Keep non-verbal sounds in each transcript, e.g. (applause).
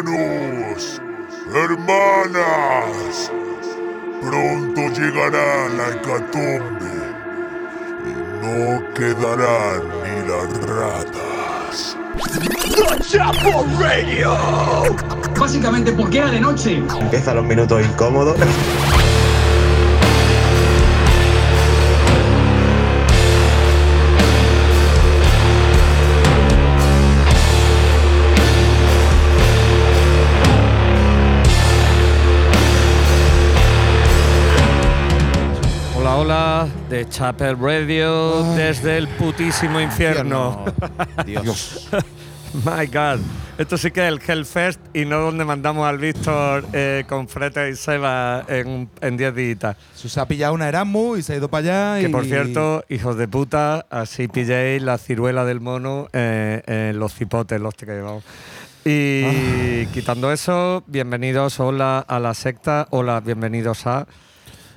Hermanos, hermanas, pronto llegará la hecatombe y no quedarán ni las ratas. Chapo Radio. Básicamente porque era de noche. Empiezan los minutos incómodos. De Chapel Radio desde el putísimo infierno. (laughs) Dios. My God. Esto sí que es el Hellfest y no donde mandamos al Víctor eh, con Frete y Seba en 10 días. Se ha pillado una Erasmus y se ha ido para allá. Que y- por cierto, hijos de puta, así pilléis la ciruela del mono eh, en los cipotes, los que llevamos. Y quitando eso, bienvenidos, hola a la secta, hola, bienvenidos a.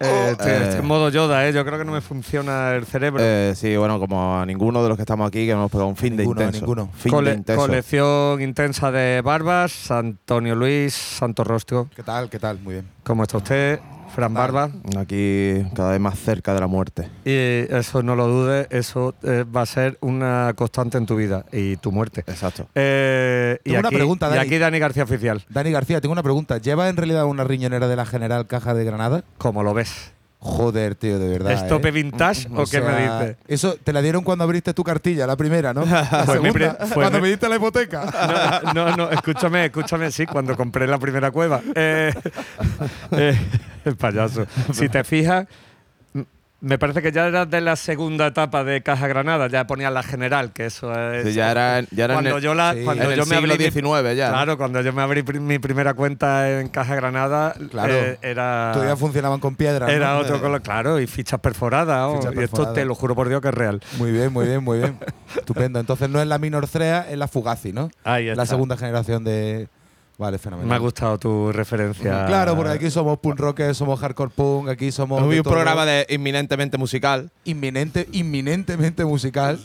Eh, estoy- eh. estoy en modo Yoda, ¿eh? yo creo que no me funciona el cerebro. Eh, sí, bueno, como a ninguno de los que estamos aquí que hemos pegado un fin ninguno, de intenso. ninguno. Fin Cole- de intenso. colección intensa de barbas, Antonio Luis, Santo Rostro. ¿Qué tal? ¿Qué tal? Muy bien. ¿Cómo está usted? Fran Barba. Aquí cada vez más cerca de la muerte. Y eso no lo dudes, eso eh, va a ser una constante en tu vida y tu muerte. Exacto. Eh, y, Tengo una aquí, pregunta, y Dani. aquí Dani García Oficial. Dani García, tengo una pregunta. ¿Lleva en realidad una riñonera de la General Caja de Granada? ¿Cómo lo ves? Joder, tío, de verdad. ¿Es tope ¿eh? vintage o, O qué me dices? Eso te la dieron cuando abriste tu cartilla, la primera, ¿no? (laughs) La segunda, pri- cuando me diste la hipoteca. (laughs) No, no, no, escúchame, escúchame, sí, cuando compré la primera cueva. Eh, (laughs) eh, el payaso. Si te fijas, me parece que ya era de la segunda etapa de Caja Granada, ya ponía la general, que eso es. Sí, ya era, ya era en cuando el, yo, la, sí. cuando en el yo me abrí ya. Claro, cuando yo me abrí mi primera cuenta en Caja Granada, Claro. eh, era. Todavía funcionaban con piedras. ¿no? Era otro color, claro, y fichas perforadas. oh, Fichas y esto te lo juro por Dios que es real. Muy bien, muy bien, muy bien. (laughs) Estupendo. Entonces no es la Minorcrea, es la Fugazi, ¿no? Ahí La está. segunda generación de. Vale, fenomenal. Me ha gustado tu referencia. Claro, porque aquí somos punk rockers, somos hardcore punk, aquí somos. Un programa de inminentemente musical. inminente, inminentemente musical,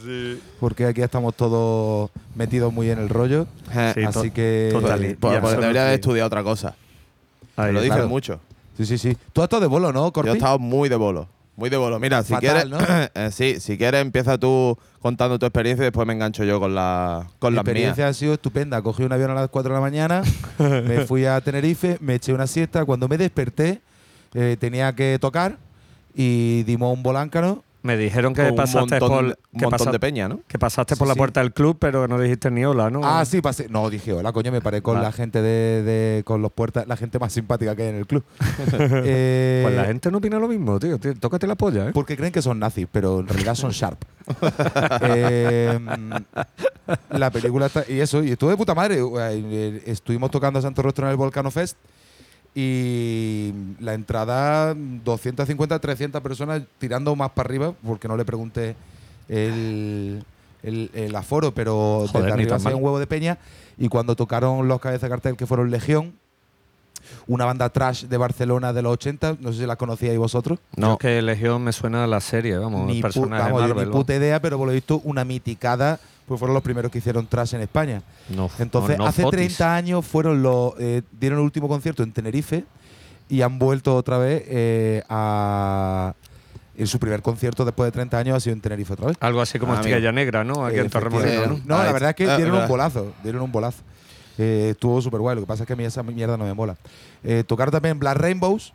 porque aquí estamos todos metidos muy en el rollo. Eh, Sí, así que. total. pues, y pues debería de estudiar otra cosa. Ahí lo dicen claro. mucho. Sí, sí, sí. Tú has estado de bolo, ¿no, Yo Corpi? he estado muy de bolo. Muy de bolo. Mira, si Fatal, quieres. ¿no? (clears throat) eh, sí, si quieres, empieza tú contando tu experiencia y después me engancho yo con, la, con Mi mías. experiencia ha sido estupenda. Cogí un avión a las 4 de la mañana, me (laughs) fui a Tenerife, me eché una siesta. Cuando me desperté, eh, tenía que tocar y dimos un boláncano. Me dijeron que pasaste montón, por, que montón pasa- de peña, ¿no? que pasaste Sí, por la sí. puerta del club, pero no dijiste ni hola, ¿no? Ah, sí, pasé. No, dije, hola, coño, me paré con Vale. la gente de, de- con los puertas, la gente más simpática que hay en el club. (laughs) Eh, Pues la gente no opina lo mismo, tío. Tío, Tócate la polla, ¿eh? Porque creen que son nazis, pero en realidad son sharp. (laughs) Eh, la película está. Y eso, y estuvo de puta madre. Eh, Estuvimos tocando a Santo Rostro en el Volcano Fest. Y la entrada, 250, 300 personas tirando más para arriba, porque no le pregunté el, el- el aforo, pero Joder, desde arriba mal. un huevo de peña. Y cuando tocaron los cabezas de cartel, que fueron Legión, una banda trash de Barcelona de los 80, no sé si la conocíais vosotros. No. No. que Legión me suena a la serie, vamos, Ni, pu- vamos, Marvel. ni puta idea, pero por lo visto una miticada, pues fueron los primeros que hicieron trash en España. No, Entonces, no, no hace fotis. 30 años fueron los eh, dieron el último concierto en Tenerife y han vuelto otra vez eh, a en su primer concierto después de 30 años ha sido en Tenerife otra vez. Algo así como Ah, Estrella Negra, ¿no? Aquí en Torremolinos, ¿no? Ahí la verdad es que. Ah, dieron un bolazo, dieron un bolazo. Eh, estuvo súper guay, lo que pasa es que a mí esa mierda no me mola. Eh, tocaron también Black Rainbows,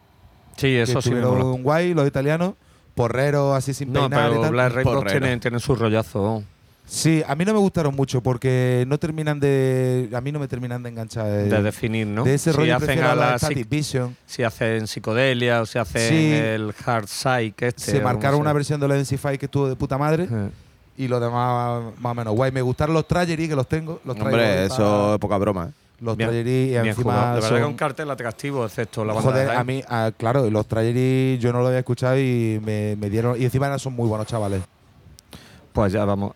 Sí, que eso sí me estuvieron mola. guay, los italianos, porreros así sin No, peinar y pero tal. Black Rainbow Porrero. tiene, tiene su rollazo. Sí, a mí no me gustaron mucho porque no terminan de. A mí no me terminan de enganchar. eh, De definir, ¿no? de ese si rollo hacen prefiero a la la Static Vision. si hacen psicodelia o si hacen Sí. el hard psych este. Se marcaron una versión de los NC5 que estuvo de puta madre y los demás más o menos guay. Me gustaron los Trajery que los tengo. Los Hombre, eso es poca broma. ¿eh? Los Bien- Trajery y Bien encima. jugado. De verdad que son- un cartel atractivo, excepto la banda Joder, de a mí, ah, claro, los Trajery yo no lo había escuchado y me, me dieron. Y encima son muy buenos chavales. Pues ya vamos.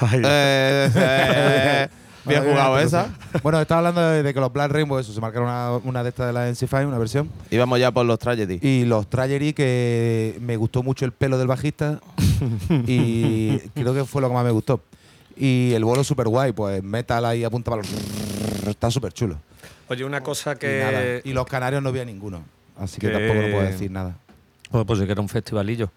Ay, Eh, eh, (laughs) bien Bueno, jugado esa. Bueno, estaba hablando de, de que los Black Rainbow, eso, se marcaron una, una de estas de la NC5, una versión. Íbamos ya por los tragedy. Y los Trajery, que me gustó mucho el pelo del bajista. y (laughs) creo que fue lo que más me gustó. Y el bolo súper guay, pues metal ahí apunta para los. Está súper chulo. Oye, una cosa Y, que. nada. y los canarios no había ninguno. Así que, que- tampoco no puedo decir nada. Pues, pues sí que era un festivalillo.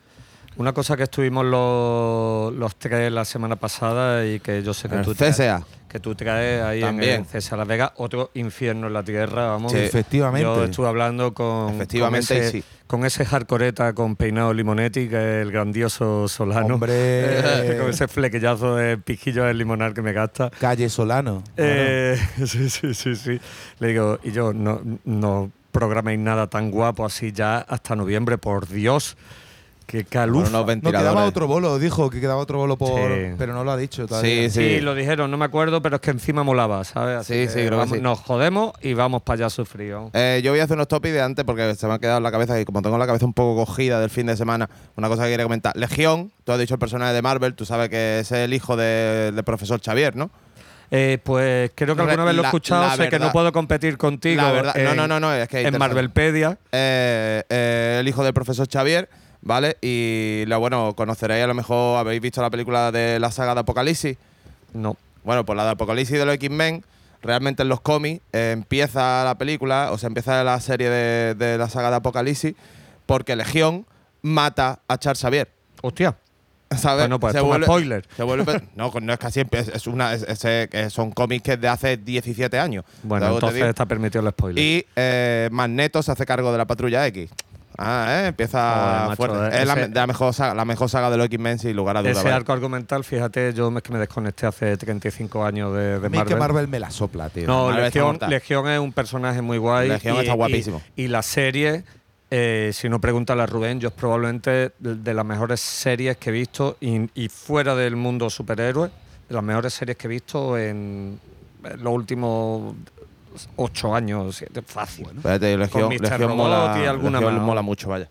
Una cosa que estuvimos los, los tres la semana pasada y que yo sé que El tú traes, CSA. que tú traes ahí También. en CSA Las Vegas, otro infierno en la tierra, vamos. Sí. Efectivamente. Yo estuve hablando con, Efectivamente, con ese, sí. con ese hardcoreta con peinado Limonetti, que es el grandioso Solano. Hombre. (laughs) con ese flequillazo de pijillo de limonar que me gasta. Calle Solano. Eh, (laughs) sí, sí, sí, sí. Le digo, y yo, no, no programéis nada tan guapo así ya hasta noviembre, por Dios. Qué Con caluf. unos No, ventiladores. quedaba otro bolo, dijo que quedaba otro bolo por. Sí. Pero no lo ha dicho todavía. Sí, Sí, sí. lo dijeron, no me acuerdo, pero es que encima molaba, ¿sabes? Así Sí, que sí, creo que vamos- sí. Nos jodemos y vamos para allá sufrido. Eh, yo voy a hacer unos topics de antes porque se me ha quedado en la cabeza y como tengo la cabeza un poco cogida del fin de semana, una cosa que quería comentar. Legión, tú has dicho el personaje de Marvel, tú sabes que es el hijo de- del profesor Xavier, ¿no? Eh, pues creo que Re- alguna vez lo he la- escuchado, la sé que verdad- no puedo competir contigo. La verdad, no, en- no, no, no, es que En interesante. Marvelpedia. Eh, eh, el hijo del profesor Xavier, ¿vale? Y la, bueno, conoceréis a lo mejor, habéis visto la película de la saga de Apocalipsis. No. Bueno, pues la de Apocalipsis de los X-Men, realmente en los cómics eh, empieza la película, o sea, empieza la serie de, de la saga de Apocalipsis, porque Legión mata a Charles Xavier. Hostia. ¿Sabes? Bueno, pues toma spoiler. Se vuelve, (laughs) no, no es casi, es, es una, es- es- que son cómics que es de hace 17 años. Bueno, ¿Sabes lo que te entonces está permitido el spoiler. Y eh, Magneto se hace cargo de la patrulla X. Ah, ¿eh? Empieza Joder, fuerte. eh, es la, ese- de la mejor saga, la mejor saga de los X-Men, sin lugar a dudas. Ese arco argumental, fíjate, yo es que me desconecté hace 35 años de, de A mí es que Marvel. Marvel me la sopla, tío. No, Marvel Legión. Legión es un personaje muy guay. Legión y- está guapísimo. Y, la serie, eh, si no pregúntale a Rubén, yo es probablemente de, de las mejores series que he visto y, y fuera del mundo superhéroe, de las mejores series que he visto en, en los últimos ocho años, fácil. Espérate, Legión, Mr. Legión Robot mola, y alguna Legión más. mola mucho, vaya.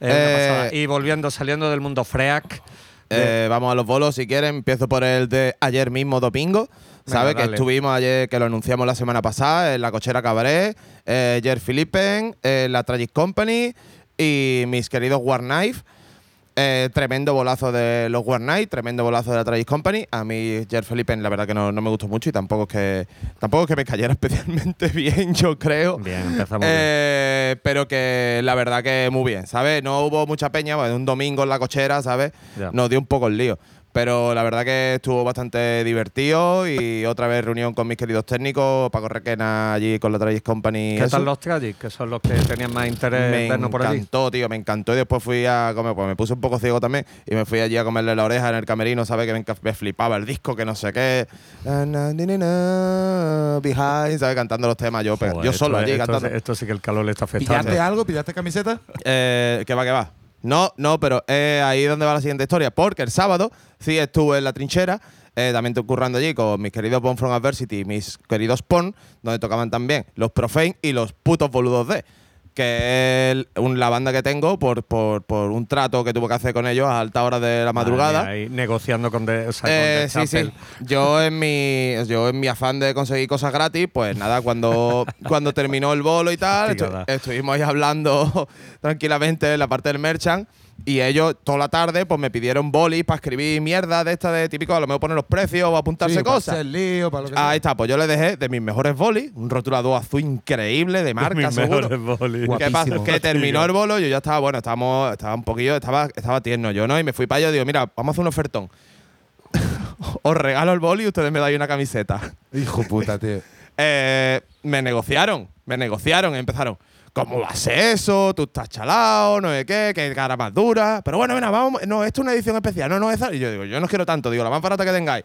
Eh, pasada. y volviendo, saliendo del mundo freak. Eh, vamos a los bolos si quieren. Empiezo por el de ayer mismo, domingo. ¿Sabes? que estuvimos ayer, que lo anunciamos la semana pasada, en la cochera Cabaret, eh, Jer Philippen, eh, la Tragic Company y mis queridos War Knife. Eh, tremendo bolazo de los War Knife, tremendo bolazo de la Tragic Company. A mí, Jer Philippen, la verdad que no, no me gustó mucho y tampoco es que tampoco es que me cayera (laughs) especialmente bien, yo creo. Bien, empezamos bien. Eh, pero que la verdad que muy bien, ¿sabes? No hubo mucha peña, bueno, un domingo en la cochera, ¿sabes? Nos dio un poco el lío. Pero la verdad que estuvo bastante divertido y otra vez reunión con mis queridos técnicos, Paco Requena allí con la Travis Company. ¿Qué tal los Tragic? Que son los que tenían más interés Me vernos por allí. encantó, tío, me encantó. Y después fui a comer, pues me puse un poco ciego también. Y me fui allí a comerle la oreja en el camerino, ¿sabes? Que me, me flipaba el disco, que no sé qué. Na, na, ni, ni, na, Behind, ¿sabes? Cantando los temas yo, pero Joder, yo solo esto, allí esto, cantando. esto sí que el calor le está afectando. ¿Pillaste algo? ¿Pillaste camiseta? Eh, ¿Qué va, qué va? No, no, pero es ahí donde va la siguiente historia. Porque el sábado sí estuve en la trinchera, eh, también estoy currando allí con mis queridos Born From Adversity y mis queridos Porn, donde tocaban también los Profane y los putos boludos de. Que es un- la banda que tengo por, por, por un trato que tuve que hacer con ellos a alta hora de la madrugada. Ahí negociando con, de, o sea, con Eh, sí, sí. Yo en mi yo en mi afán de conseguir cosas gratis, pues nada, cuando, (laughs) cuando terminó el bolo y tal, estu- estuvimos ahí hablando (laughs) tranquilamente en la parte del merchant. Y ellos toda la tarde pues me pidieron bolis para escribir mierda de esta de típico, a lo mejor poner los precios o apuntarse Sí, para cosas. hacer lío, para lo que Ahí sea. está, pues yo le dejé de mis mejores bolis, un rotulador azul increíble de marca, Mis seguro. mejores bolis. ¿Qué. Que terminó el bolo, yo ya estaba, bueno, estábamos, estaba un poquillo, estaba, estaba tierno yo, ¿no? Y me fui para allá y digo, mira, vamos a hacer un ofertón. (laughs) Os regalo el boli y ustedes me dais una camiseta. Hijo puta, tío. (laughs) Eh, me negociaron, me negociaron, empezaron. ¿Cómo va a ser eso? Tú estás chalado, no sé qué, qué cara más dura. Pero bueno, venga, vamos. No, esto es una edición especial, no, no es. Y yo digo, yo no quiero tanto, digo, la más barata que tengáis.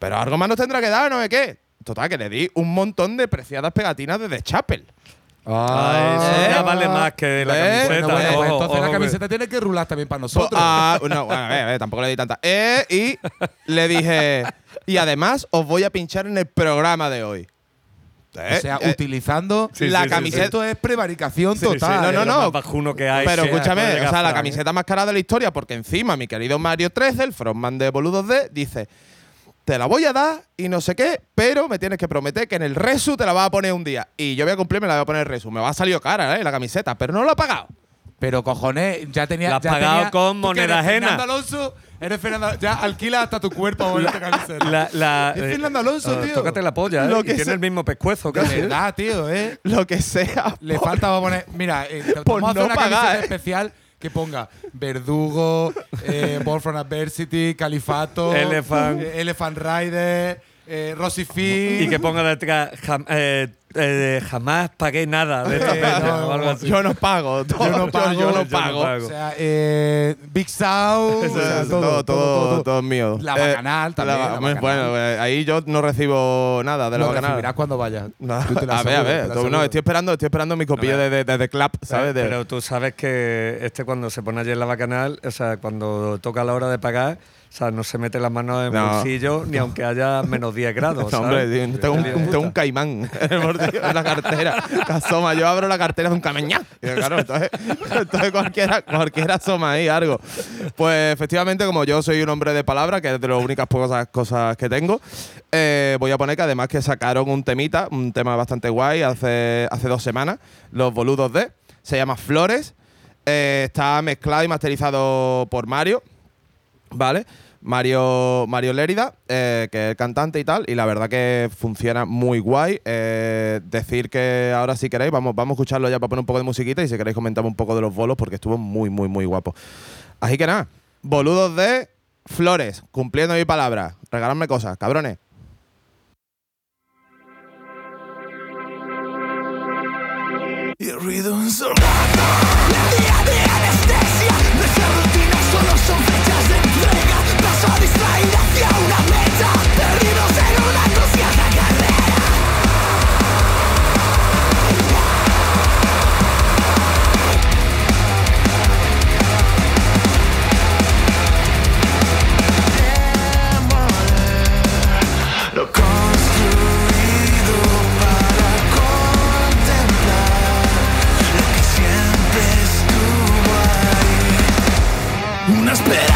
Pero algo más nos tendrá que dar, no sé qué. Total, que le di un montón de preciadas pegatinas de The Chapel. Ay, eso ya vale más que la ¿Ves? camiseta. Bueno, bueno, pues Ojo, entonces ojo, la camiseta tiene que rular también para Pues, nosotros. ah, no, bueno, a ver, a ver, tampoco le di tanta. Eh, y le dije, y además os voy a pinchar en el programa de hoy. Eh, o sea, eh, utilizando Sí, la sí, sí, camiseta. Esto es prevaricación Sí, sí, total. no, no, no. Lo más bajuno que hay. Pero Sí, escúchame, o sea, la ¿eh? camiseta más cara de la historia, porque encima mi querido Mario 13, el frontman de Boludos D, dice: Te la voy a dar y no sé qué, pero me tienes que prometer que en el resu te la vas a poner un día. Y yo voy a cumplir, me la voy a poner el resu. Me va a salir cara, ¿eh? La camiseta, pero no lo ha pagado. Pero cojones, ya tenía. La has ya pagado tenía- con que moneda ajena. Fernando Alonso, eres Fernando. Ya alquila hasta tu cuerpo a ponerte camiseta. La, la, Es eh, Fernando Alonso, ah, tío. Tócate la polla, ¿eh? Lo Y que tiene sea. el mismo pescuezo De casi. ¿eh? verdad, tío, ¿eh? Lo que sea. Le falta va a poner. Mira, eh, Por vamos a hacer no una pagar, camiseta ¿eh? especial que ponga Verdugo, eh, Born from Adversity, Califato, Elephant. eh, Elephant Rider, eh, Rosy Finn. Y que ponga detrás jam- eh, eh, jamás pagué nada de esta Eh, peña no, o algo así. Yo no pago. todo- Yo no pago, Yo, no yo no pago. O sea, eh, Big Sound, Eso o sea, todo, todo, todo, todo es mío. La Eh, Bacanal también, la Bacanal. Bacanal. Bueno, eh, ahí yo no recibo nada de la Lo bacanal. recibirás cuando vayas. (laughs) A ver, a ver. tú- no, estoy esperando, estoy esperando mi copilla de, de, de The Clap, ¿sabes? De- Pero tú sabes que este cuando se pone allí en la bacanal, o sea, cuando toca la hora de pagar, o sea, no se mete las manos en el No. bolsillo ni aunque haya menos 10 grados. No, hombre, tengo un, tengo un caimán en el bolsillo, en la cartera. que asoma. Yo abro la cartera de un cameñá. Claro, entonces, entonces cualquiera, cualquiera asoma ahí algo. Pues efectivamente, como yo soy un hombre de palabra, que es de las únicas pocas cosas que tengo, eh, voy a poner que además que sacaron un temita, un tema bastante guay hace, hace dos semanas, Los Boludos de. Se llama Flores. Eh, está mezclado y masterizado por Mario. ¿Vale? Mario, Mario Lérida, eh, que es el cantante y tal, y la verdad que funciona muy guay. Eh, decir que ahora si queréis, vamos, vamos a escucharlo ya para poner un poco de musiquita y si queréis comentamos un poco de los bolos porque estuvo muy, muy, muy guapo. Así que nada, boludos de Flores, cumpliendo mi palabra, regaladme cosas, cabrones. Y el ruido us bed.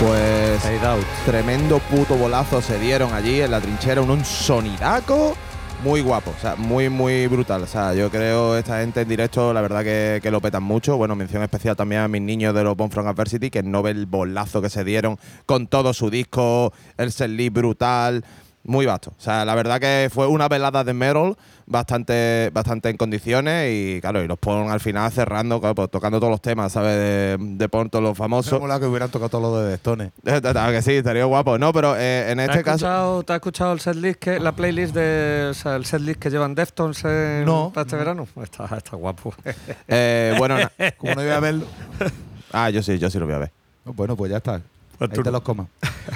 Pues tremendo puto bolazo se dieron allí en la trinchera, un, un sonidaco muy guapo, o sea, muy, muy brutal. O sea, yo creo esta gente en directo, la verdad que, que lo petan mucho. Bueno, mención especial también a mis niños de los Born From Adversity, que no ve el bolazo que se dieron con todo su disco, el setlist brutal, muy vasto. O sea, la verdad que fue una velada de metal bastante, bastante en condiciones y claro, y los Pon al final cerrando, claro, pues, tocando todos los temas, ¿sabes? De, de Pon, todos los Me famosos. mola que hubieran tocado todo lo de Stone. Claro (laughs) que sí, estaría guapo. No, pero eh, en ¿Te has este caso. escuchado, ¿Te has escuchado el setlist, que, la playlist de, o sea, el setlist que llevan Deftones en- No. para este verano? Está, está guapo. (laughs) eh, bueno, (laughs) Como no iba a verlo. ah, yo sí, yo sí lo voy a ver. Bueno, pues ya está. Pues Ahí te los comas.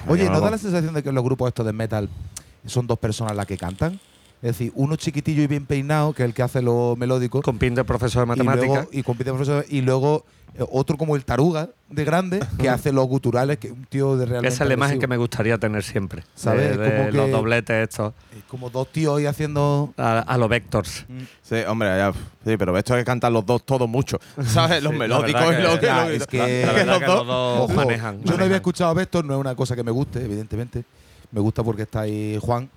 Oye, no ¿no da la sensación de que los grupos estos de metal son dos personas las que cantan? Es decir, uno chiquitillo y bien peinado, que es el que hace lo melódico. Con pin de profesor de y luego, matemáticas. y compite profesor, y luego eh, otro como el taruga de grande que hace los guturales que es un tío de realmente Esa es la imagen que me gustaría tener siempre. ¿Sabes? De, de Como los dobletes estos. Es como dos tíos ahí haciendo A, a los Vectors. Sí, hombre, ya, sí, pero esto es que cantan los dos todo mucho. (laughs) ¿Sabes? Los Sí, melódicos y los que dos- los dos Ojo, manejan. Yo no había escuchado a Vector, no es una cosa que me guste, evidentemente. Me gusta porque está ahí Juan.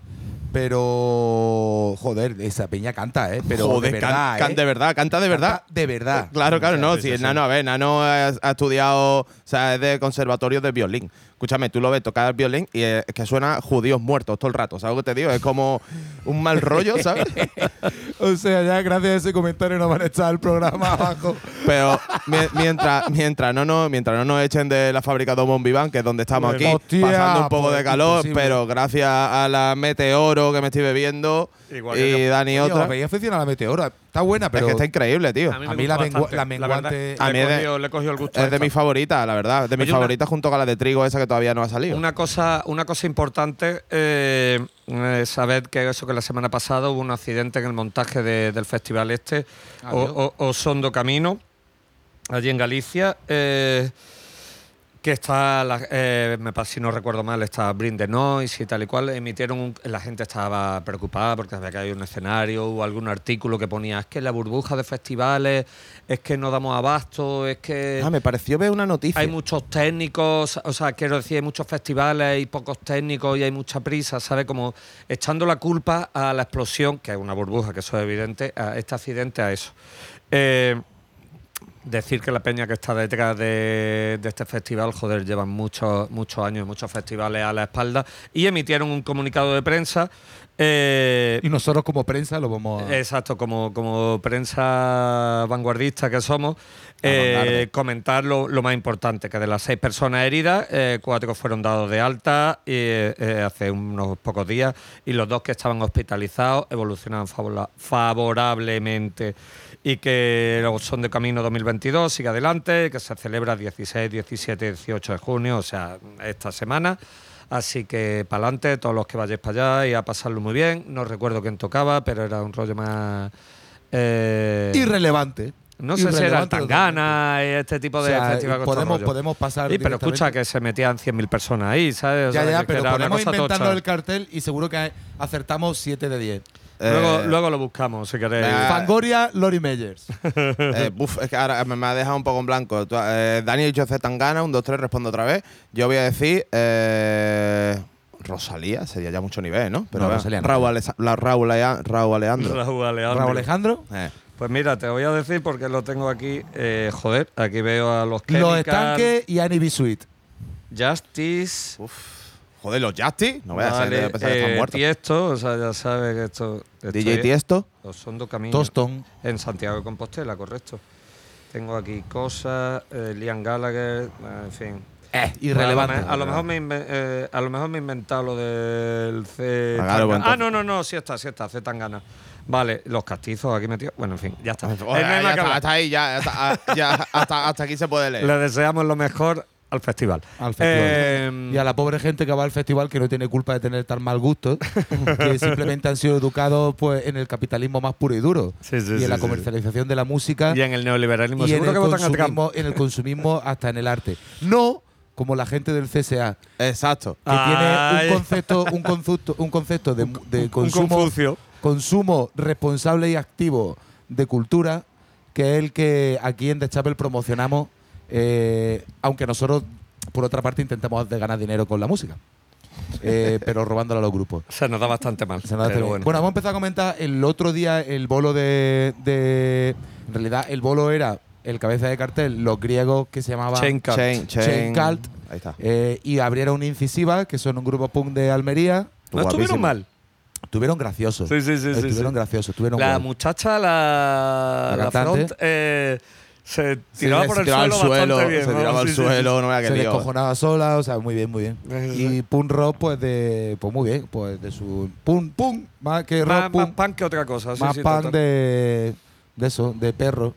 Pero, joder, esa peña canta, ¿eh? Pero Joder, de verdad, can- ¿eh? de verdad, canta de verdad. Canta de verdad. Claro, claro, no. Si sí, el sí. nano, a ver, nano ha, ha estudiado, o sea, es de conservatorio de violín. Escúchame, tú lo ves tocar el violín y es que suena judíos muertos todo el rato. ¿Sabes lo que te digo? Es como un mal rollo, ¿sabes? (laughs) O sea, ya gracias a ese comentario nos van a echar el programa abajo. Pero mi- mientras, mientras, no nos, mientras no nos echen de la fábrica de Bombiván, que es donde estamos aquí, Hostia, pasando un poco pues, de calor, imposible. pero gracias a la meteoro que me estoy bebiendo Igual que y yo. Dani otra. veis aficionado a la meteora. Está buena, pero es que está increíble, tío. a mí la la menguante- A A mí mí es de- le he cogido el gusto. Es de mis favoritas, la verdad. De mis favoritas junto con la de trigo esa que todavía no ha salido. Una cosa, una cosa importante eh, es saber que eso que la semana pasada hubo un accidente en el montaje de- del festival este, o, o- Osondo Camino, allí en Galicia. eh, que está, la- eh, me si no recuerdo mal, está Bring the Noise y tal y cual, emitieron, un- la gente estaba preocupada porque había caído un escenario, hubo algún artículo que ponía, es que la burbuja de festivales, es que no damos abasto, es que... Ah, me pareció ver una noticia. Hay muchos técnicos, o sea, quiero decir, hay muchos festivales y pocos técnicos y hay mucha prisa, ¿sabes? Como echando la culpa a la explosión, que es una burbuja, que eso es evidente, a este accidente, a eso. Eh, decir que la peña que está detrás de, de este festival, joder, llevan muchos muchos años, muchos festivales a la espalda y emitieron un comunicado de prensa. eh, Y nosotros como prensa lo vamos a... Exacto, como, como prensa vanguardista que somos, eh, comentar lo, lo más importante, que de las seis personas heridas, eh, cuatro fueron dados de alta eh, hace unos pocos días y los dos que estaban hospitalizados evolucionaron favorablemente y que luego son de camino 2022, sigue adelante, que se celebra 16, 17 18 de junio, o sea, esta semana. Así que para adelante, todos los que vayáis para allá y a pasarlo muy bien. No recuerdo quién tocaba, pero era un rollo más. eh, Irrelevante. no sé si era Tangana y este tipo O de sea, festival con estos podemos, podemos pasar. Sí, pero escucha que se metían 100.000 personas ahí, ¿sabes? O Ya, sea, ya, pero podemos inventarnos tocha. el cartel y seguro que acertamos 7 de 10. Luego, Eh, luego lo buscamos, si queréis. Ah. Fangoria, Lori Meyers. (laughs) Eh, buf, es que ahora me, me ha dejado un poco en blanco. Tú, eh, Dani ha dicho Zetangana, un, dos, tres, respondo otra vez. Yo voy a decir. Eh, Rosalía, sería ya mucho nivel, ¿no? No, bueno, Rosalía no. Raúl, la, Raúl, Raúl Alejandro. Raúl Alejandro. Raúl Alejandro. Eh, Pues mira, te voy a decir porque lo tengo aquí. eh, joder, aquí veo a los Los Estanques y Annie B. Sweet. Justice. uf. Joder, los Justy. No voy a ser pensar que están eh, muertos. Tiesto, o sea, ya sabes que esto. DJ es- Tiesto. Los Sondo Camino. Toston. En Santiago de Compostela, correcto. Tengo aquí cosas, eh, Liam Gallagher, en fin. Eh, irrelevante. A lo, me- a lo mejor me eh, a lo mejor me he inventado lo del C. Ah, claro, no, no, no, sí está, sí está, C Tangana. Vale, los castizos aquí metidos. Bueno, en fin, ya está. Ya está, hasta ahí, ya, hasta, ah, ya, hasta, hasta aquí se puede leer. Le deseamos lo mejor al festival. Al festival. Eh, y a la pobre gente que va al festival que no tiene culpa de tener tan mal gusto, (laughs) que simplemente han sido educados pues en el capitalismo más puro y duro. Sí, sí, y en sí, la sí, comercialización de la música y en el neoliberalismo, y en el, que consumismo, en el consumismo hasta en el arte. No como la gente del CSA, Exacto. que Ay. tiene un concepto, un concepto, un concepto de, consumo, consumo responsable y activo de cultura, que es el que aquí en The Chapel promocionamos, eh, aunque nosotros por otra parte intentamos de ganar dinero con la música. Eh, (laughs) pero robándolo a los grupos. Se nos da bastante mal. Se nos bien. bueno. bueno. vamos a empezar a comentar el otro día el bolo de, de- En realidad, el bolo era el cabeza de cartel, los griegos que se llamaban Chain Cult. Chain, Chain chain. Cult. Ahí está. eh, y abrieron una incisiva, que son un grupo punk de Almería. no estuvieron mal. Estuvieron graciosos. Sí, sí, sí, sí, Estuvieron sí. graciosos, estuvieron La guay. muchacha, la, La la cantante. front, eh, se tiraba Se por el tiraba suelo, al suelo, bastante bien. se ¿no? tiraba al Sí, sí, sí. suelo, no me se descojonaba sola, o sea, muy bien, muy bien. Sí, sí, Y punk rock, pues de. Pues muy bien, pues de su. Punk, punk, más que rock, Más, más punk. punk que otra cosa. sí, más sí, punk total. de, de eso, de perro.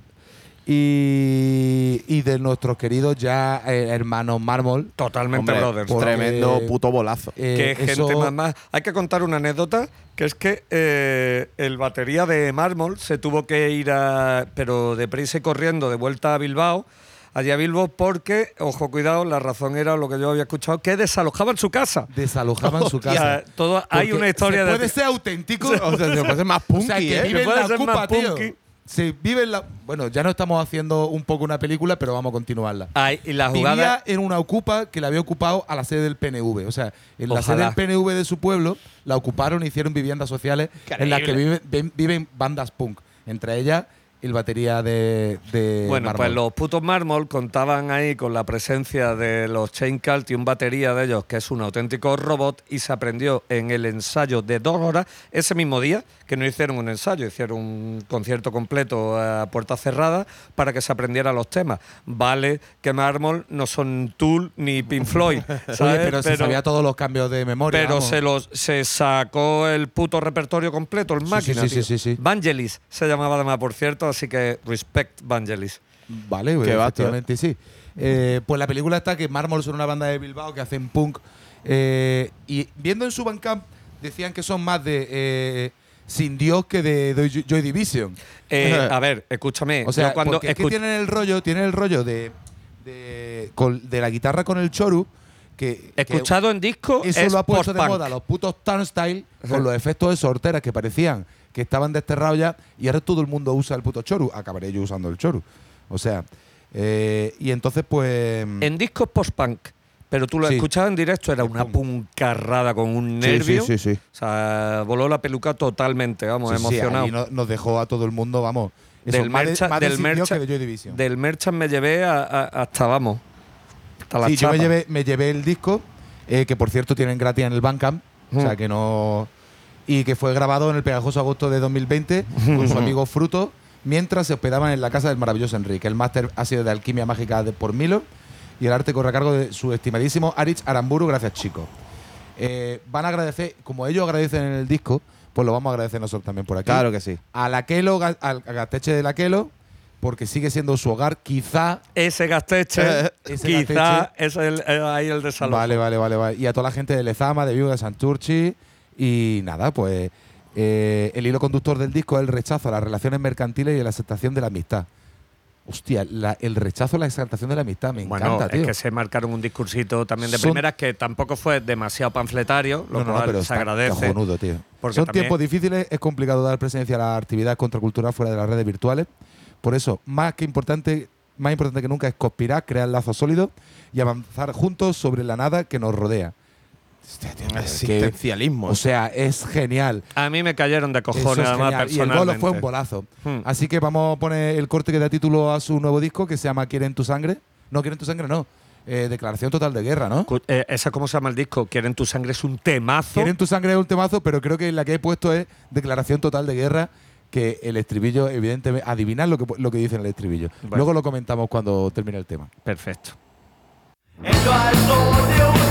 Y, y de nuestros queridos ya eh, hermanos Mármol. Totalmente Hombre, brothers. Tremendo puto bolazo. eh, que eso- gente más, más. Hay que contar una anécdota, que es que eh, el batería de Mármol se tuvo que ir a, pero deprisa y corriendo, de vuelta a Bilbao, allá a Bilbao, porque, ojo, cuidado, la razón era lo que yo había escuchado, que desalojaban su casa. desalojaban su (laughs) casa. todo- hay Porque una historia se de- puede ser auténtico. (laughs) O sea, se puede ser más punky, o sea, que ¿eh? vive en puede la ser más tío. punky. Se vive en la. Bueno, ya no estamos haciendo un poco una película, pero vamos a continuarla. Ay, y la Vivía jugada. en una ocupa que la había ocupado a la sede del PNV. O sea, en la sede del PNV de su pueblo la ocuparon y hicieron viviendas sociales en las que viven, ven- viven bandas punk. Entre ellas, el batería de. de Bueno, Mármol. pues los putos mármol contaban ahí con la presencia de los Chain Cult y un batería de ellos, que es un auténtico robot, y se aprendió en el ensayo de dos horas, ese mismo día, que no hicieron un ensayo, hicieron un concierto completo a puerta cerrada para que se aprendiera los temas. Vale que mármol no son Tool ni Pink Floyd, (laughs) ¿sabes? Oye, pero, se sabía todos los cambios de memoria. pero vamos. se los se sacó el puto repertorio completo, el Sí, máquina. sí, sí, sí, sí. Vangelis se llamaba además, por cierto, así que respect Vangelis. Vale, efectivamente sí. Eh, pues la película está que Mármol son una banda de Bilbao que hacen punk. eh, y viendo en su Bandcamp decían que son más de eh, Sin Dios que de, de Joy Division. Eh, (laughs) a ver, escúchame. O sea, cuando es que tienen el rollo, tienen el rollo de, de, con- de la guitarra con el choru. Que, que escuchado en disco eso es lo ha puesto de moda los putos turnstile con los efectos de sorteras que parecían que estaban desterrados ya y ahora todo el mundo usa el puto choru. Acabaré yo usando el choru. O sea, eh, y entonces pues... En disco es post-punk. Pero tú lo Sí. escuchabas en directo, era una puncarrada con un Sí, nervio. sí, sí, sí. O sea, voló la peluca totalmente, vamos, sí, sí, emocionado. no- nos dejó a todo el mundo, vamos. eso, del más de- del, de Division. del me llevé a- a- hasta, vamos, hasta la Sí, yo me llevé, me llevé el disco, eh, que por cierto tienen gratis en el Bandcamp, o sea Mm. que no. Y que fue grabado en el pegajoso agosto de 2020 con su (laughs) amigo Fruto, mientras se hospedaban en la casa del maravilloso Enrique. El máster ha sido de Alquimia Mágica de, por Milo y el arte corre a cargo de su estimadísimo Arich Aramburu. Gracias, chicos. Eh, van a agradecer, como ellos agradecen en el disco, pues lo vamos a agradecer nosotros también por aquí. Claro que sí. A la Kelo, al Gasteche de la Kelo, porque sigue siendo su hogar, quizá Ese gasteche, (laughs) Ese quizá es el, ahí el desalojo. Vale, vale, vale, vale. Y a toda la gente de Lezama, de Viuda, de Santurchi. Y nada, pues eh, el hilo conductor del disco es el rechazo a las relaciones mercantiles y la aceptación de la amistad. Hostia, la- el rechazo a la exaltación de la amistad, me Bueno, encanta, tío. es que se marcaron un discursito también de Son- primeras que tampoco fue demasiado panfletario, lo No, no, no, cual pero se está agradece. cojonudo, tío. Porque Son tiempos difíciles, es complicado dar presencia a las actividades contraculturales fuera de las redes virtuales. Por eso, más que importante, más importante que nunca es conspirar, crear lazos sólidos y avanzar juntos sobre la nada que nos rodea. Existencialismo. o sea, es genial. A mí me cayeron de Eso cojones, es además, genial. Y el golo personalmente. fue un bolazo. Hmm. Así que vamos a poner el corte que da título a su nuevo disco que se llama Quieren tu sangre. No, Quieren tu sangre, no. Eh, Declaración total de guerra, ¿no? Cu- eh, ¿Esa cómo se llama el disco? ¿Quieren tu sangre? Es un temazo. Quieren tu sangre es un temazo, pero creo que la que he puesto es Declaración total de guerra. Que el estribillo, evidentemente, adivinad lo que, lo que dice en el estribillo. Bueno. Luego lo comentamos cuando termine el tema. Perfecto. En lo alto de un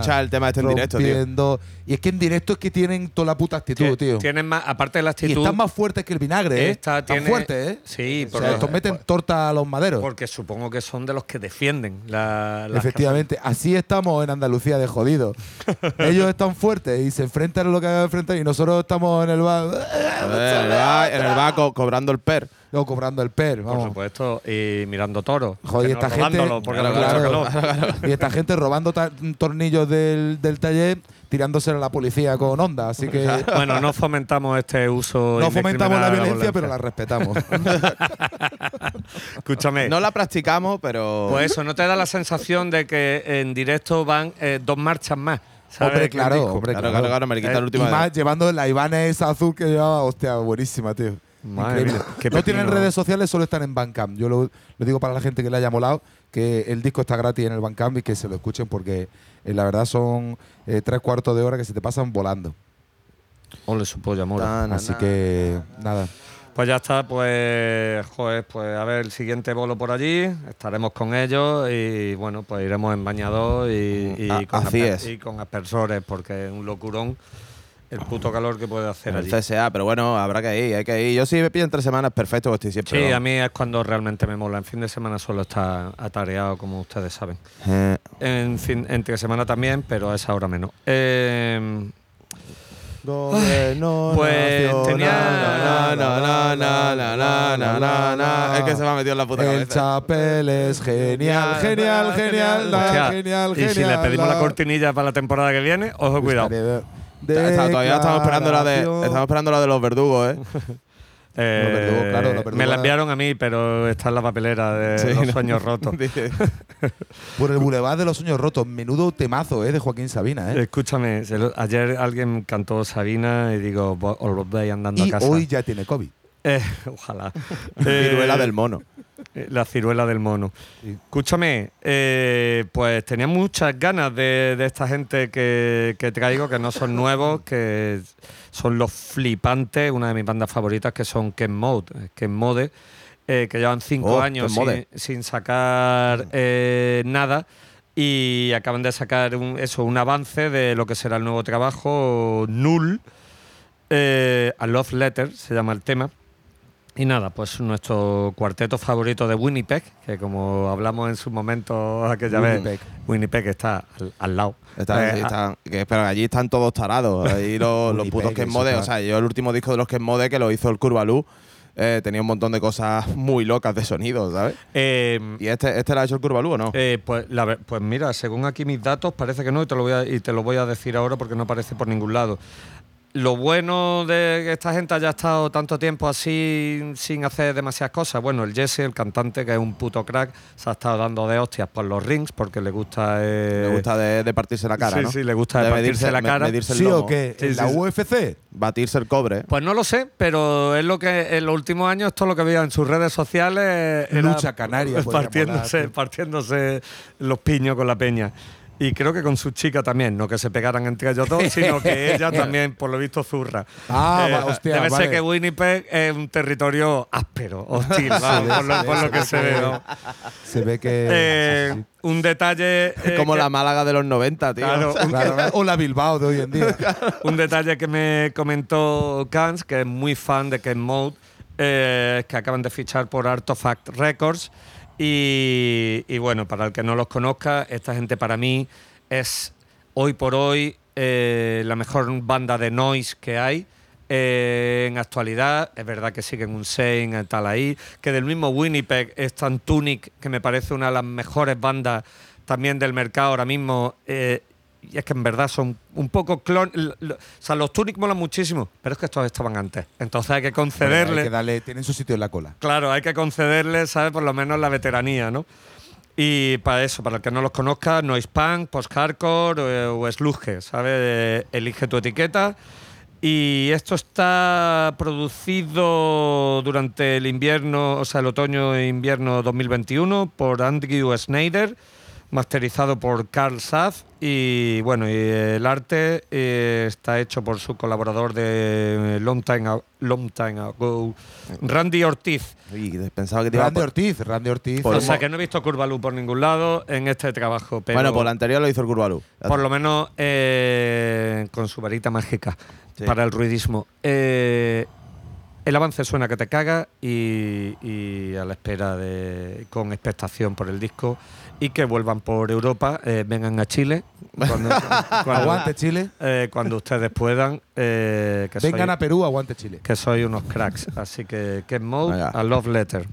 escuchar el tema este en directo, tío. rompiendo. Y es que en directo es que tienen toda la puta actitud, tío. Tienen más, aparte de la Y actitud. están más fuertes que el vinagre, ¿eh? Esta Están tiene- fuertes, ¿eh? Sí, O porque, sea, estos meten torta a los maderos. porque supongo que son de los que defienden la, Efectivamente, así estamos en Andalucía de jodidos. (laughs) Ellos están fuertes y se enfrentan a lo que hagan enfrentar y nosotros estamos en el bar. En el bar- en el bar co- cobrando el per. No, cobrando el per, Por vamos. supuesto, y mirando toros. Joder, y esta gente. robándolo, porque Claro, mucho (laughs) calor. Y esta gente robando tornillos del, del taller, tirándoselo a la policía con onda. Así que (laughs) Bueno, no fomentamos este uso. no fomentamos la violencia, pero la (laughs) respetamos. Escúchame. No la practicamos, pero. Pues eso, ¿no te da la sensación de que en directo van eh, dos marchas más? hombre, claro, disco. hombre, Claro, claro. claro, claro, me le quita Eh, y más llevando la Ivana esa azul que llevaba, hostia, buenísima, tío. Madre Increíble. mía, qué no tienen redes sociales, solo están en Bandcamp. Yo lo, lo digo para la gente que le haya molado, que el disco está gratis en el Bandcamp y que se lo escuchen porque eh, la verdad son eh, tres cuartos de hora que se te pasan volando. Ole su polla. Na, na, Así na. que nada. Pues ya está, pues, joder, pues a ver el siguiente bolo por allí, estaremos con ellos y bueno, pues iremos en bañador y, y A- con, así asper- es. y con aspersores, porque es un locurón el puto calor que puede hacer el allí. CSA, pero bueno, habrá que ir, hay que ir. Yo sí si me piden tres semanas, perfecto, estoy siempre. Sí, a mí es cuando realmente me mola. En fin de semana solo está atareado, como ustedes saben. Eh. En fin, entre semana también, pero a esa hora menos. Em, pues tenía es que se me ha metido en la puta cabeza. El chapel es genial, genial, genial, genial, genial. Y si le pedimos la cortinilla para la temporada que viene, ojo cuidado. Todavía estamos esperando la de estamos esperando la de los verdugos, ¿eh? (laughs) Eh, Los verdugos, claro, los verdugos me la enviaron a mí, pero está en la papelera de Sí, los ¿no? sueños rotos. (laughs) (laughs) Por el Boulevard de los Sueños Rotos. Menudo temazo, ¿eh? De Joaquín Sabina, ¿eh? Escúchame, ayer alguien cantó Sabina y digo, "Vo- os lo veis andando Y a casa. hoy ya tiene COVID. Eh, ojalá. Viruela Eh, del mono. Eh, La ciruela del mono. Sí. Escúchame, eh, pues tenía muchas ganas de, de esta gente que, que traigo, que no son nuevos, que son los flipantes, una de mis bandas favoritas, que son Ken Mode. eh, Ken Mode, eh, que llevan cinco Oh, años sin, sacar eh, nada. Y acaban de sacar un, eso, un avance de lo que será el nuevo trabajo, Null. A Love Letter se llama el tema. Y nada, pues nuestro cuarteto favorito de Winnipeg, que como hablamos en su momento aquella Winnipeg. vez, Winnipeg está al, al lado. Están- Eh, están- que, pero allí están todos tarados. Ahí los, (laughs) los putos que mode. está- O sea, yo el último disco de los que mode que lo hizo el Curvalú. Eh, tenía un montón de cosas (laughs) muy locas de sonido, ¿sabes? eh, ¿Y este, este lo ha hecho el Curvalú o no? eh, pues, la pues mira, según aquí mis datos, parece que no, y te, lo voy a, y te lo voy a decir ahora porque no aparece por ningún lado. Lo bueno de que esta gente haya estado tanto tiempo así sin hacer demasiadas cosas, bueno, el Jesse, el cantante, que es un puto crack, se ha estado dando de hostias por los rings porque le gusta... eh, Le gusta de, de partirse la cara, sí, ¿no? sí, le gusta de De partirse medirse- la me- cara. medirse el ¿Sí o qué? Sí, ¿En sí, la. UFC? Batirse el cobre. Pues no lo sé, pero es lo que en los últimos años todo lo que veía en sus redes sociales era Lucha canaria, (laughs) partiéndose, partiéndose los piños con la peña. Y creo que con su chica también, no que se pegaran entre ellos dos, sino que (laughs) ella también, por lo visto, zurra. Ah, va, hostia, Debe vale. ser que Winnipeg es un territorio áspero, hostil, (laughs) vamos, por, lo, por lo que se ve. ¿no? Se ve que. Eh, sí, sí. Un detalle. (laughs) eh, Como que- la Málaga de los 90, tío. Claro, un- Claro, o la Bilbao de hoy en día. Un detalle que me comentó Gans, que es muy fan de Ken Mode, eh, que acaban de fichar por Artifact Records. Y, bueno, para el que no los conozca, esta gente para mí es hoy por hoy eh, la mejor banda de noise que hay. eh, en actualidad, es verdad que siguen un Sein tal ahí, que del mismo Winnipeg están Tunic, que me parece una de las mejores bandas también del mercado ahora mismo. eh, y es que en verdad son un poco clon. O sea, los Tunic molan muchísimo, pero es que estos estaban antes. Entonces hay que Bueno, concederle. hay que darle, tienen su sitio en la cola. Claro, hay que concederle, ¿sabes? Por lo menos la veteranía, ¿no? Y para eso, para el que no los conozca, noise punk, post-hardcore eh, o sludge, ¿sabes? Eh, elige tu etiqueta. Y esto está producido durante el invierno, o sea, el otoño e invierno 2021 por Andrew Snyder, masterizado por Carl Saz y bueno, y el arte eh, está hecho por su colaborador de Long Time, Long Time Ago, Randy Ortiz. Uy, pensaba que te iba a Randy por- Ortiz, Randy Ortiz. Por- o sea que no he visto Curvalú por ningún lado en este trabajo, pero Bueno, por la anterior lo hizo el Curvalú. por lo menos eh, con su varita mágica Sí. para el ruidismo. Eh, el avance suena que te caga y, y a la espera de con expectación por el disco y que vuelvan por Europa, eh, vengan a Chile cuando, (laughs) cuando- Aguante Chile. eh, cuando ustedes puedan. eh, que Vengan soy, a Perú, aguante Chile. que soy unos cracks. Así que Ken Mode a Love Letter.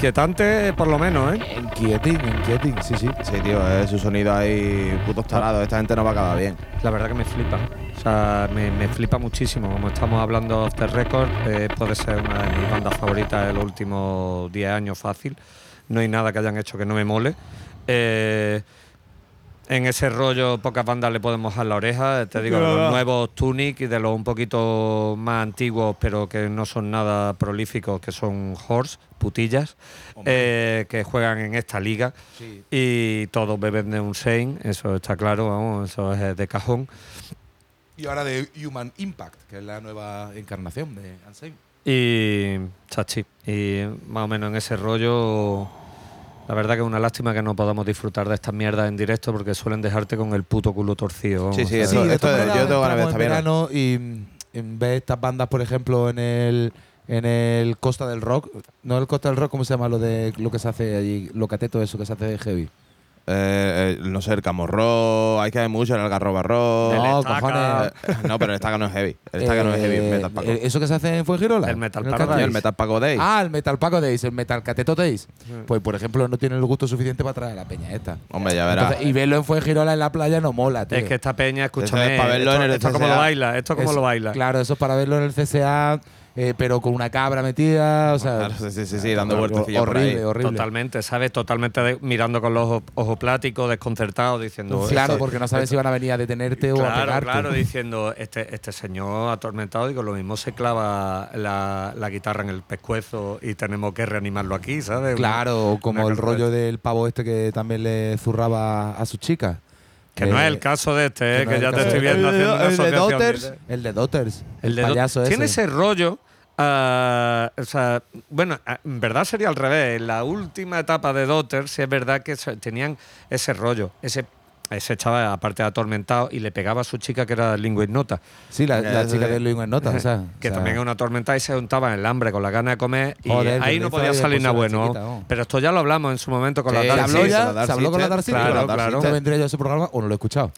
Inquietante, por lo menos, ¿eh? Inquieting, inquieting, sí, sí. Sí, tío, es su sonido ahí putos tarados. Esta gente no va a acabar bien. La verdad que me flipa. O sea, me, me flipa muchísimo. Como estamos hablando the record, eh, puede ser una de mis bandas favoritas de los últimos 10 años fácil. No hay nada que hayan hecho que no me mole. Eh, en ese rollo, pocas bandas le podemos mojar la oreja. Te digo, de los nuevos Tunic y de los un poquito más antiguos, pero que no son nada prolíficos, que son Horse, putillas, eh, que juegan en esta liga. Y todos beben de un Sein, eso está claro, vamos, eso es de cajón. Y ahora de Human Impact, que es la nueva encarnación de Unsane. Y chachi. Y más o menos en ese rollo. La verdad que es una lástima que no podamos disfrutar de estas mierdas en directo porque suelen dejarte con el puto culo torcido. Sí, sí, sea, Esto- yo tengo ganas de esta verano y mm, vez de estas bandas, por ejemplo, en el en el Costa del Rock, no el Costa del Rock, ¿cómo se llama lo de lo que se hace allí, lo cateto eso que se hace de heavy? Eh, eh, no sé, el camorro, hay que ver mucho, el algarroba rock. No, cojones. Eh, no, pero el estaca no es heavy. El estaca no es heavy, Eh, Metal Paco. eh, ¿Eso que se hace en Fuengirola? El Metal ¿En el Paradise. Cateto? el Metal Paco Day. Ah, el Metal Paco Days, el Metal Cateto Days. Pues, por ejemplo, no tiene el gusto suficiente para traer a la peña esta. Hombre, ya verás. Entonces, y verlo en Fuengirola en la playa no mola, tío. Es que esta peña, escúchame. Eso es para verlo esto, en el esto como lo baila, esto como lo baila. Claro, eso es para verlo en el CCA, eh, pero con una cabra metida, o sea… Claro, sí, sí, sí, dando por ahí. Horrible, horrible. Totalmente, ¿sabes? Totalmente de- mirando con los ojos, ojos pláticos, desconcertado, diciendo. Claro, porque no sabes si van a venir a detenerte o a Claro, pegarte. claro, diciendo, este, este señor atormentado, digo, lo mismo se clava la, la guitarra en el pescuezo y tenemos que reanimarlo aquí, ¿sabes? Claro, como una el rollo de- del pavo este que también le zurraba a su chica. Que no Eh, es el caso de este, que eh, no que, ya el te estoy de- viendo El de- haciendo una el de. Daughters. El de Daughters, El de payaso Tiene ese. ese rollo. Ah, o sea, bueno, ah, en verdad sería al revés. En la última etapa de Dotter, sí es verdad que se- tenían ese rollo. Ese, ese chaval, aparte de atormentado, y le pegaba a su chica que era lingua ignota. Sí, la, la Eso chica de- de Luis en Nota, o sea, (laughs) que o sea, también es una atormentada y se juntaba en el hambre con la gana de comer. Y ahí no podía salir nada bueno. chiquita. Pero esto ya lo hablamos en su momento con Sí, la ¿Se Dark habló ya? ¿Se habló con la Sister? Claro, claro. ¿Vendría yo a ese programa o no lo he escuchado?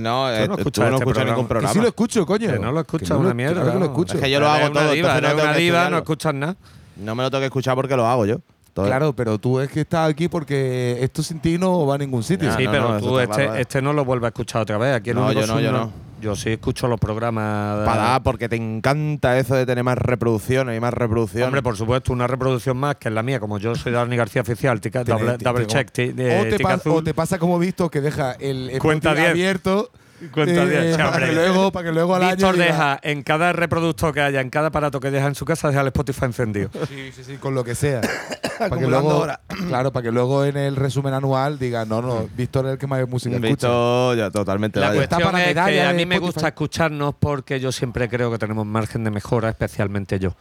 No, Tú eh, no tú escuchas no este escuchas ningún programa. Que sí lo escucho, coño. Que no lo escuchas no una lo- mierda, lo escucho. Es que yo lo hago una todo, diva, no una diva, no escuchas nada. No me lo tengo que escuchar porque lo hago yo. Todo- Claro, pero tú es que estás aquí porque esto sin ti no va a ningún sitio. Sí, no, pero no, tú este, eh. este no lo vuelves a escuchar otra vez. Aquí No, yo no, yo no. Yo sí escucho los programas. de- Para porque te encanta eso de tener más reproducciones y más reproducciones. Hombre, por supuesto, una reproducción más que es la mía, como yo soy Dani García Oficial, tica- double, check, o, te tica pa- azul. o te pasa como visto que deja el Spotify Cuenta 10. abierto Cuenta eh, 10, sí, para, que luego, para que luego al Víctor año diga- deja en cada reproductor que haya, en cada aparato que deja en su casa, deja el Spotify encendido. (laughs) Sí, sí, sí, con lo que sea. (coughs) para que luego, horas. (coughs) claro, para que luego en el resumen anual diga, no, no, Víctor es el que más música escucha. Visto ya totalmente. La cuestión- para es que a mí me Spotify. gusta escucharnos porque yo siempre creo que tenemos margen de mejora, especialmente yo.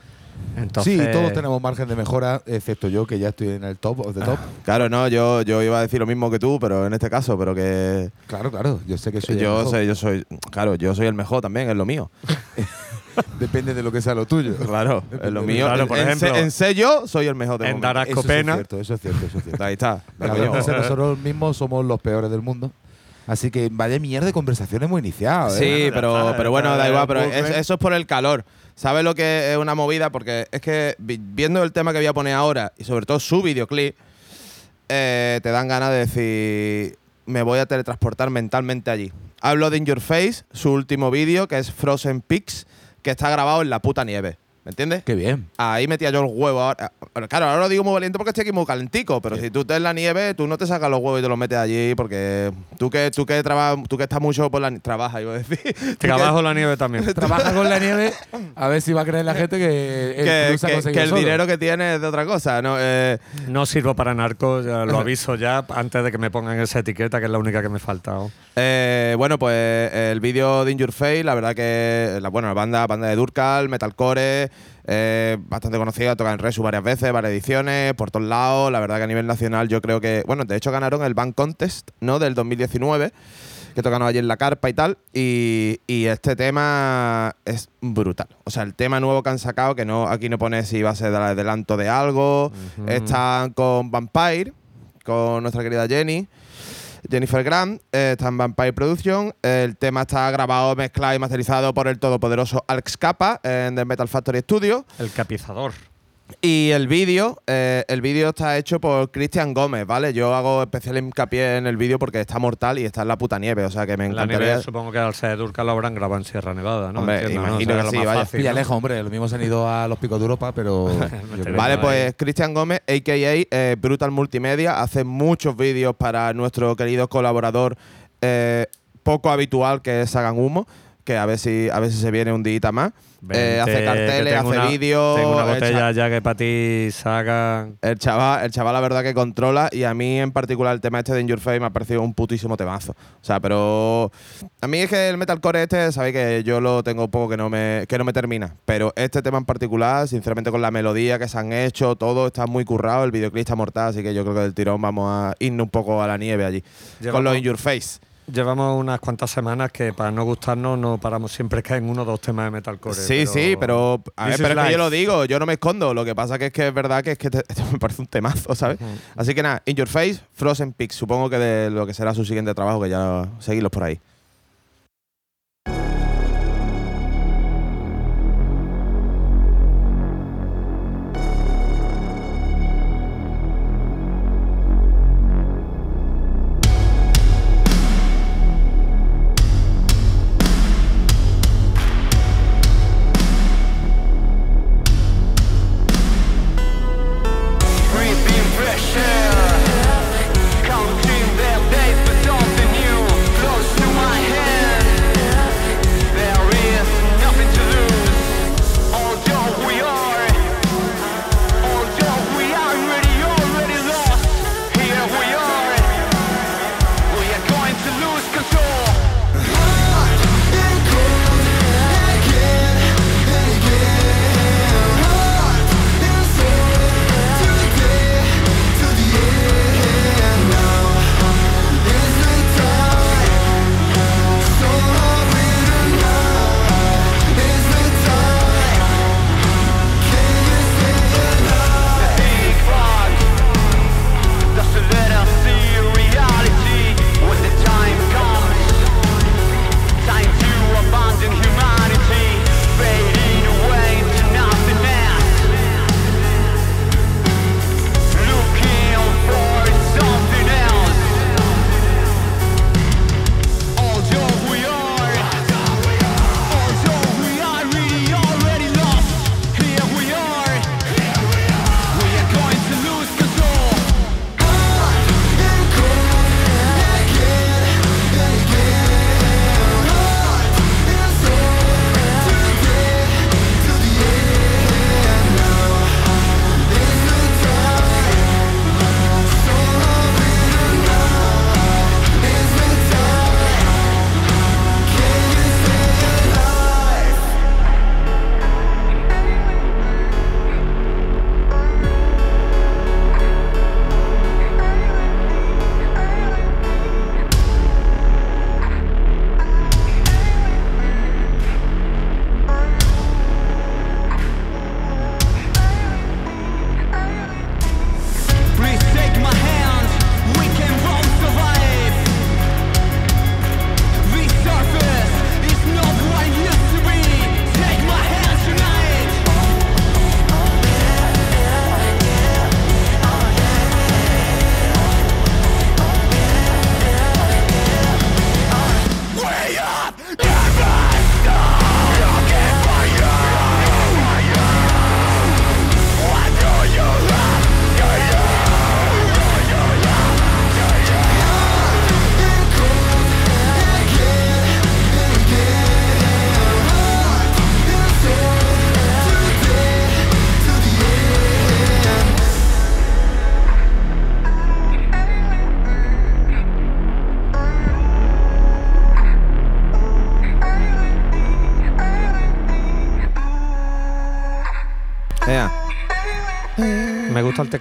Entonces, Sí, todos tenemos margen de mejora, excepto yo, que ya estoy en el top of the top. Claro, no, yo, yo iba a decir lo mismo que tú, pero en este caso, pero que Claro, claro, yo sé que soy el yo mejor. sé, yo soy, claro, yo soy el mejor también, es lo mío. (laughs) Depende de lo que sea lo tuyo. Claro, es lo mío. Claro, por en ejemplo, en sello soy el mejor de en momento. Dara- Eso es cierto, eso es cierto, eso es cierto. Ahí está. Claro, entonces nosotros mismos somos los peores del mundo. Así que vaya mierda de conversación hemos iniciado. ¿eh? Sí, pero, pero bueno, da igual, pero eso es por el calor. ¿Sabes lo que es una movida? Porque es que vi- viendo el tema que voy a poner ahora y sobre todo su videoclip, eh, te dan ganas de decir, me voy a teletransportar mentalmente allí. Hablo de In Your Face, su último vídeo, que es Frozen Peaks, que está grabado en la puta nieve. ¿Me entiendes? Qué bien. Ahí metía yo el huevo. Ahora, Bueno, claro, ahora lo digo muy valiente porque estoy aquí muy calentico, pero si tú estás en la nieve, tú no te sacas los huevos y te los metes allí porque tú que tú que trabajas, tú que estás mucho por la ni- trabaja, iba a decir. (laughs) Trabajo la nieve también. (laughs) Trabaja con la nieve a ver si va a creer la gente que el que, el dinero que tiene es de otra cosa, ¿no? Eh, No sirvo para narcos, lo (laughs) aviso ya antes de que me pongan esa etiqueta, que es la única que me falta. eh, bueno, pues el vídeo de In Your Face, la verdad que la, bueno, la banda, banda de Durcal, Metalcore, eh, bastante conocida, toca en Resu varias veces, varias ediciones, por todos lados. La verdad que a nivel nacional yo creo que, bueno, de hecho ganaron el Band Contest, ¿no? Del 2019, que tocaron allí en la carpa y tal. Y, y este tema es brutal. O sea, el tema nuevo que han sacado, que no aquí no pone si va a ser el adelanto de algo. Están con Vampire, con nuestra querida Jenny. Jennifer Grant, eh, está en Vampire Production. El tema está grabado, mezclado y masterizado por el todopoderoso Alex Capa en The Metal Factory Studio. El capizador. Y el vídeo, eh, el vídeo está hecho por Cristian Gómez, ¿vale? Yo hago especial hincapié en el vídeo porque está mortal y está en la puta nieve, o sea que me La encantaría. nieve, supongo que al ser Durca lo habrán grabado en Sierra Nevada, ¿no? Hombre, Entiendo, ¿no? imagino Será que lo sí, más vaya. fácil, ¿no? lejos, hombre. Lo mismo se han ido a los picos de Europa, pero. (laughs) Vale, pues Cristian Gómez, a.k.a. eh, Brutal Multimedia, hace muchos vídeos para nuestro querido colaborador eh, poco habitual que es Hagan Humo, que a ver si, a ver si se viene un día más. Eh, hace carteles, hace vídeos. Tengo una botella ya que para ti sacan. El chaval, el chaval, la verdad que controla y a mí en particular el tema este de In Your Face me ha parecido un putísimo temazo. O sea, pero a mí es que el metalcore este, sabéis que yo lo tengo un poco que no me que no me termina, pero este tema en particular, sinceramente con la melodía que se han hecho, todo está muy currado, el videoclip está mortal, así que yo creo que del tirón vamos a irnos un poco a la nieve allí con los In Your Face. Llevamos unas cuantas semanas que para no gustarnos no paramos siempre que en uno o dos temas de metalcore. Sí, sí, pero a ver, pero que yo lo digo, yo no me escondo. Lo que pasa que es que es verdad que es que te- (laughs) esto me parece un temazo, ¿sabes? Así que nada, In Your Face, Frozen Peaks, supongo que de lo que será su siguiente trabajo, que ya seguidlos por ahí.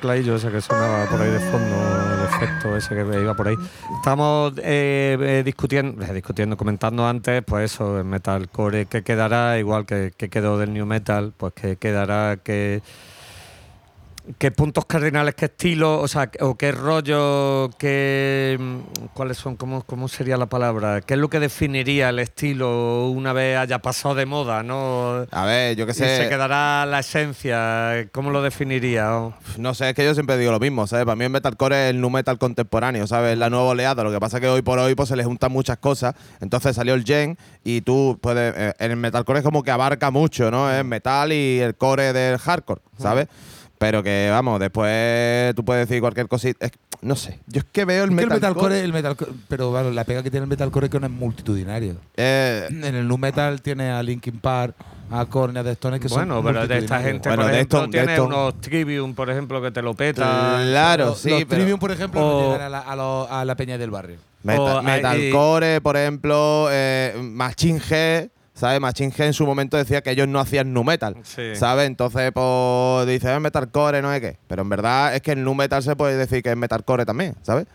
Tecladillo ese que sonaba por ahí de fondo, el efecto ese que iba por ahí. Estamos eh, eh, discutiendo, eh, discutiendo, comentando antes, pues eso, el metalcore que quedará, igual que, que quedó del new metal, pues que quedará, que qué puntos cardinales, qué estilo, o sea, o qué rollo, qué, cuáles son, cómo, cómo sería la palabra, qué es lo que definiría el estilo una vez haya pasado de moda, ¿no? A ver, yo qué Y se sé. quedará la esencia, ¿cómo lo definiría? No sé, es que yo siempre digo lo mismo, ¿sabes? Para mí el metalcore es el nu metal contemporáneo, ¿sabes? Es la nueva oleada. Lo que pasa es que hoy por hoy pues, se le juntan muchas cosas. Entonces salió el gen y tú puedes. eh, en el metalcore es como que abarca mucho, ¿no? Es metal y el core del hardcore, ¿sabes? Pero que, vamos, después tú puedes decir cualquier cosita. Es- no sé, yo es que veo el Es que el metalcore. metalcore, el metalcore, pero bueno, la pega que tiene el metalcore es que no es multitudinario. eh, En el nu metal tiene a Linkin Park, a Korn, a Deftones que bueno, son pero de esta gente, Bueno, por de ejemplo, de tiene unos Trivium, por ejemplo, que te lo peta. claro, Los- sí, los pero. Trivium, por ejemplo, o- no llegan a la, a lo- a la peña del barrio. Meta- O, metalcore, por ejemplo, eh, Machine Head, ¿sabes? Machine Head en su momento decía que ellos no hacían nu metal, Sí. ¿sabes? Entonces, pues, dice, es metalcore, no sé qué. Pero en verdad es que el nu metal se puede decir que es metalcore también, ¿sabes?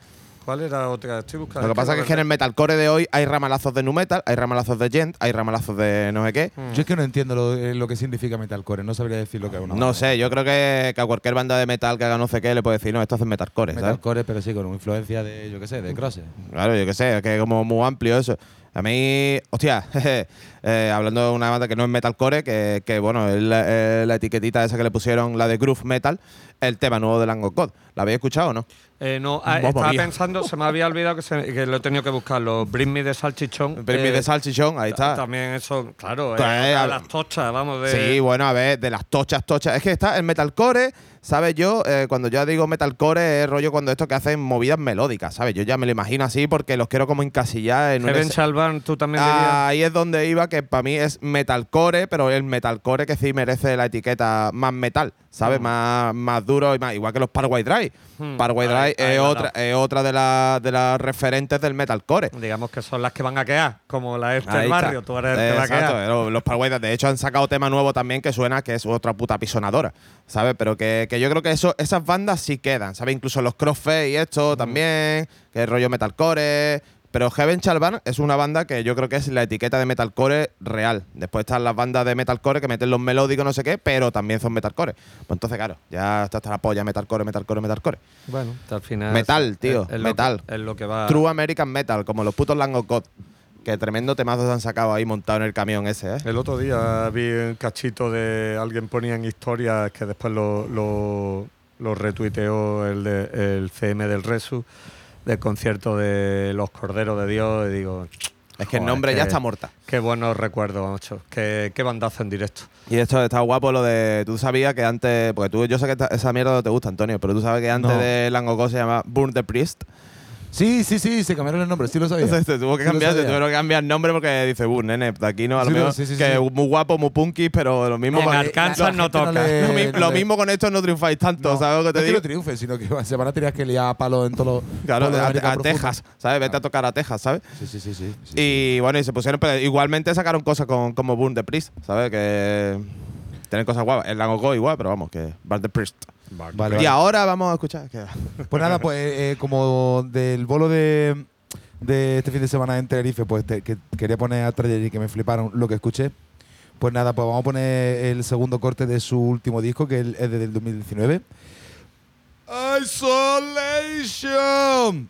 ¿Cuál era otra? Estoy buscando. Lo que pasa es que, es que en el metalcore de hoy hay ramalazos de nu metal, hay ramalazos de gent, hay ramalazos de no sé qué. Yo es que no entiendo lo, eh, lo que significa metalcore, no sabría decir lo que es una No banda. sé, yo creo que, que a cualquier banda de metal que haga no sé qué le puede decir, no, esto es metalcore, ¿sabes? Metalcore, pero sí, con una influencia de, yo qué sé, de crosses. Claro, yo qué sé, es que es como muy amplio eso. A mí, hostia, (laughs) jeje, eh, hablando de una banda que no es metalcore, que, que bueno, es la, es la etiquetita esa que le pusieron, la de groove metal, el tema nuevo de Lango God. ¿La habéis escuchado o no? Eh, no, ah, estaba mía. pensando, se me había olvidado que, se- que lo he tenido que buscar, los Bring Me de Salchichón. Bring Me eh, de Salchichón, ahí está. También eso, claro, Pues, eh, a- las tochas, vamos, de... Sí, bueno, a ver, de las tochas, tochas. Es que está el metalcore, ¿sabes? Yo, eh, cuando yo digo metalcore, es rollo cuando esto que hacen movidas melódicas, ¿sabes? Yo ya me lo imagino así porque los quiero como encasillar en un Heaven Shall Burn, tú también dirías. Ahí es donde iba, que para mí es metalcore, pero el metalcore que sí merece la etiqueta más metal, ¿sabes? Más, más duro y más. Igual que los Parkway Drive. Parkway Ahí- Drive ahí es, otra, es otra de, las de las referentes del metalcore. Digamos que son las que van a quedar, como la este Ahí del barrio, tú eres el que va a quedar. eh, Los Parkway Drive. De hecho, han sacado tema nuevo también que suena que es otra puta pisonadora, ¿sabes? Pero que, que yo creo que eso, esas bandas sí quedan, ¿sabes? Incluso los Crossfade y esto también, que es rollo metalcore. Pero Heaven Chalban es una banda que yo creo que es la etiqueta de metalcore real. Después están las bandas de metalcore que meten los melódicos, no sé qué, pero también son metalcore. Pues entonces, claro, ya está hasta la polla, metalcore, metalcore, metalcore. Bueno, al final. Metal, es- tío, es- es lo metal. que- Es lo que va. True American Metal, como los putos Lango God. Que tremendo temazos han sacado ahí montado en el camión ese, ¿eh? El otro día vi un cachito de alguien ponía en historias que después lo, lo, lo retuiteó el, de, el CM del Resu del concierto de Los Corderos de Dios y digo, Es que el nombre ya está muerta. qué buenos recuerdos, macho. Qué, qué bandazo en directo. Y esto está guapo lo de. Tú sabías que antes. Porque tú, yo sé que esta- esa mierda no te gusta, Antonio, pero tú sabes que antes No. de Lango God se llama Burn the Priest. Sí, sí, sí, se cambiaron el nombre, sí lo sabía. (laughs) Entonces te tuvo que Sí lo cambiar, sabía. tuvieron que cambiar el nombre porque dice, uh, nene, de aquí no, a lo Sí, mejor sí, sí, que sí. muy guapo, muy punky, pero lo mismo En con, Arkansas no toca. le- lo, mi- no lo le- mismo con esto no triunfáis tanto, No, ¿sabes lo que no te es que digo? no triunfe, sino que se van a tener que liar a palos en todos los. (laughs) Claro, a, a. Texas, ¿sabes? Vete a tocar a Texas, ¿sabes? Sí, sí, sí. sí, sí. Y bueno, y se pusieron, pero igualmente sacaron cosas con, como Burn the Priest, ¿sabes? Que tienen cosas guapas. El Lango God igual, pero vamos, que Burn the Priest. Vale, Y vale. ahora vamos a escuchar. Pues nada, pues eh, como del bolo de, de este fin de semana en Tenerife, pues te- que quería poner a Trayer y que me fliparon lo que escuché. Pues nada, pues vamos a poner el segundo corte de su último disco, que es desde el 2019. Isolation.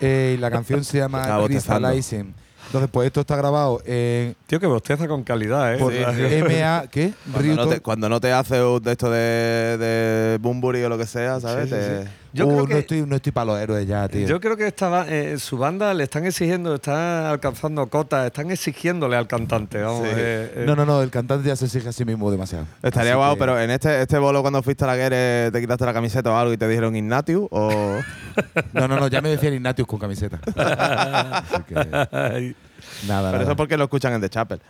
Eh, y la canción se llama. Crystallizing. Entonces, pues esto está grabado en Tío, que bosteza con calidad, ¿eh? por Sí, (laughs) sí. MA, ¿qué? Cuando no, te, cuando no te hace un de esto de, de Bumburi o lo que sea, ¿sabes? Sí, sí, Te- sí. Yo Uh, creo no estoy, no estoy para los héroes ya, tío. Yo creo que esta, eh, su banda le están exigiendo, están alcanzando cotas, están exigiéndole al cantante. Vamos, Sí. eh, eh. No, no, no, el cantante ya se exige a sí mismo demasiado. Estaría Así guau, que- pero en este, este bolo cuando fuiste a la guerra te quitaste la camiseta o algo y te dijeron Ignatius o... (laughs) No, no, no, ya me decían Ignatius con camiseta. (laughs) Que, nada, Pero nada. eso es porque lo escuchan en The Chapel.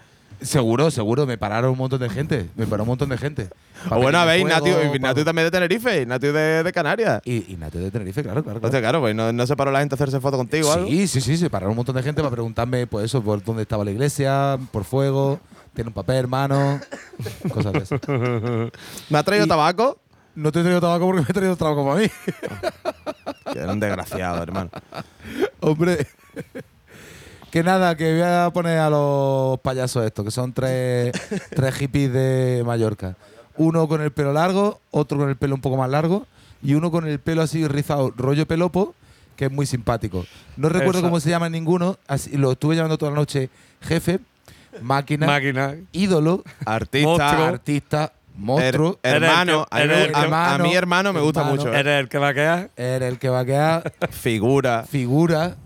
Seguro, seguro, me pararon un montón de gente. Me paró un montón de gente. O bueno, Ignatius pa- también de Tenerife, Ignatius de, de Canarias. Y Ignatius de Tenerife, claro, claro. Claro. claro, pues no, no se paró la gente a hacerse foto contigo o algo. Sí, sí, sí, se pararon un montón de gente para preguntarme, pues eso, por dónde estaba la iglesia, por fuego, tiene un papel, hermano, (laughs) cosas de eso. ¿Me ha traído Y- tabaco? No te he traído tabaco porque me he traído tabaco para mí. (laughs) Era un desgraciado, hermano. Hombre. Que nada, que voy a poner a los payasos estos, que son tres, (laughs) tres hippies de Mallorca. uno con el pelo largo, otro con el pelo un poco más largo y uno con el pelo así rizado, rollo pelopo, que es muy simpático. No recuerdo cómo se llama ninguno, así, lo estuve llamando toda la noche jefe, máquina, Máquina. ídolo, Artista. Monstruo. artista, monstruo. her- hermano. Eres a, mí, eres mí, hermano, me gusta hermano. mucho. Eres el que va a quedar. Era el que va a quedar Figura. figura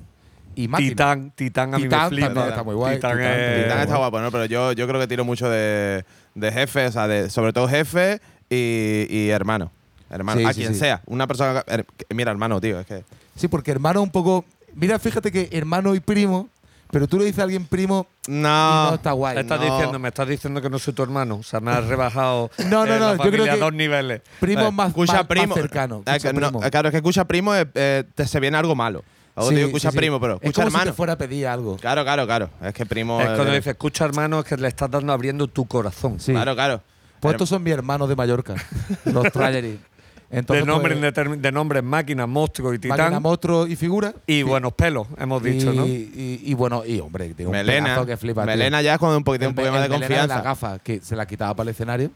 y máquina. Titán, Titán a mí Titán me flipa. también está muy guay, Titán, Titán, es- Titán está guapo, ¿no? Pero yo, yo creo que tiro mucho de, de jefe, o sea, de, sobre todo jefe y, y hermano. Hermano, Sí, a sí, quien sí. sea. Una persona. que- her- que- mira, hermano, tío, es que. Sí, porque hermano un poco. Mira, fíjate que hermano y primo, pero tú le dices a alguien primo y No. no está guay. Estás No. diciendo, me estás diciendo que no soy tu hermano. O sea, me has rebajado (laughs) No, no, eh, no, la yo creo familia a que- dos niveles. Primo Eh, más, escucha más- más primo. cercano. Eh, escucha que no, primo. eh, claro, es que escucha primo, eh, eh, te se viene algo malo. Luego Sí, digo escucha sí. primo, pero es escucha como si hermano. te fuera a pedir algo. Claro, claro, claro. Es que primo. es cuando eh, dices, escucha hermano, es que le estás dando abriendo tu corazón. Sí. Claro, claro. Pues estos son mis hermanos de Mallorca, (laughs) los Trajery. De, Entonces, nombre, pues, de nombres máquina, monstruo y máquina, titán. monstruo y figura. y Sí. buenos pelos, hemos dicho, y, ¿no? y, y bueno, y hombre, tiene un Melena. pedazo que flipa. tío. Melena ya es cuando un poquito, El un poquito más de melena confianza. las gafas, que se la quitaba para el escenario,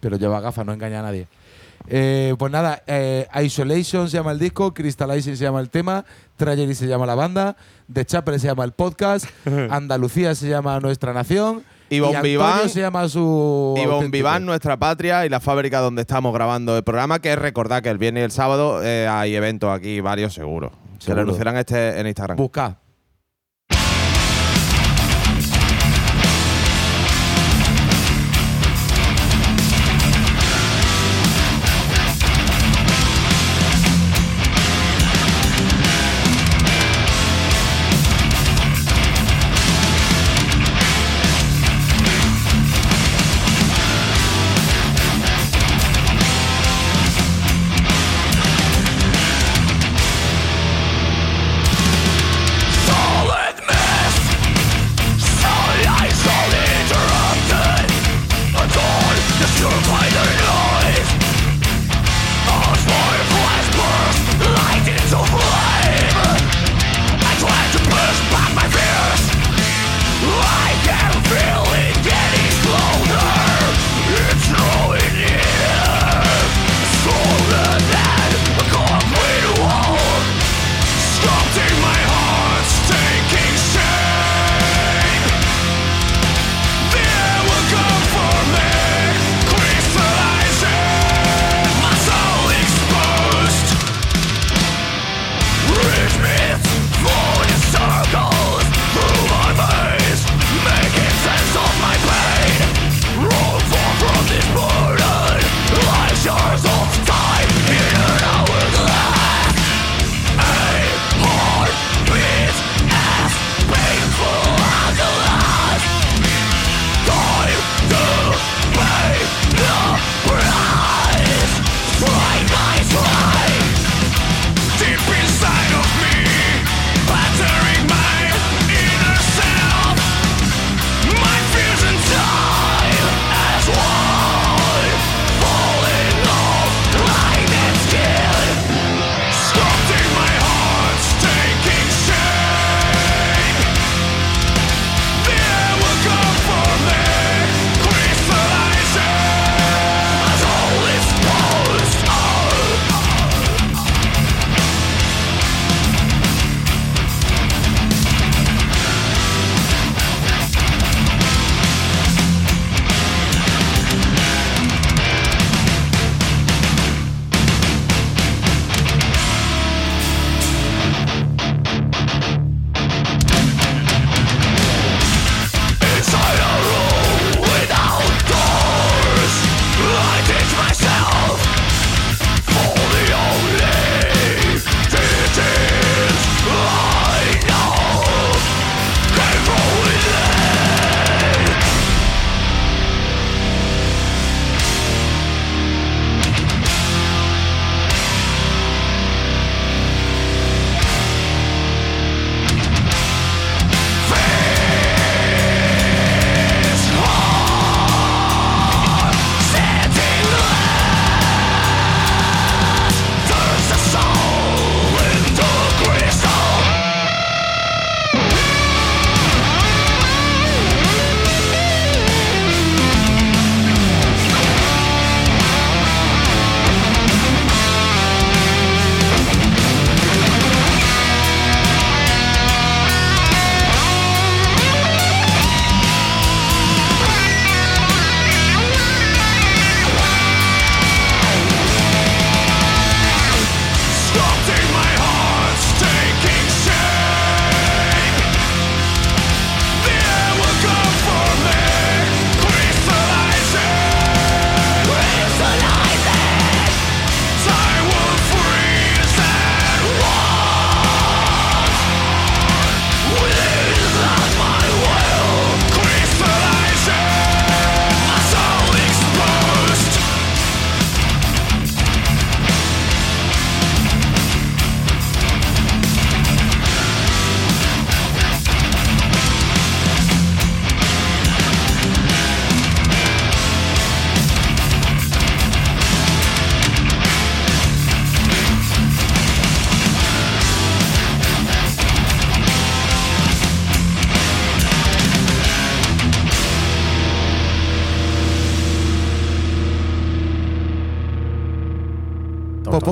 pero lleva gafas, no engaña a nadie. Eh, pues nada, eh, Isolation se llama el disco, Crystallizing se llama el tema, Tragedy se llama la banda, The Chapel se llama el podcast, (laughs) Andalucía se llama nuestra nación, Y Vivant- se llama su. Y. Vivant, nuestra patria y la fábrica donde estamos grabando el programa, que es recordar que el viernes y el sábado eh, hay eventos aquí, varios seguros. Se lo anunciarán este en Instagram. Busca.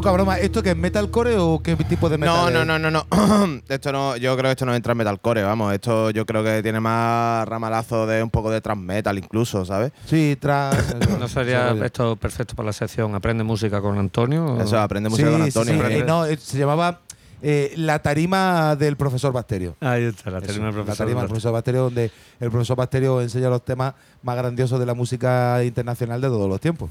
Poca broma. ¿Esto qué es metalcore o qué tipo de metal? No, es? no, no, no, no. (clears throat) esto no. Yo creo que esto no entra en metalcore, vamos. Esto yo creo que tiene más ramalazo de un poco de trans metal incluso, ¿sabes? Sí, tras. (coughs) ¿No sería esto perfecto para la sección Aprende música con Antonio? Eso, aprende Sí, música con Antonio. sí. aprende. Eh, no, eh, se llamaba eh, La tarima del profesor Bacterio. Ahí está, la Eso, tarima del la profesor. tarima del profesor Bacterio, donde el profesor Bacterio enseña los temas más grandiosos de la música internacional de todos los tiempos.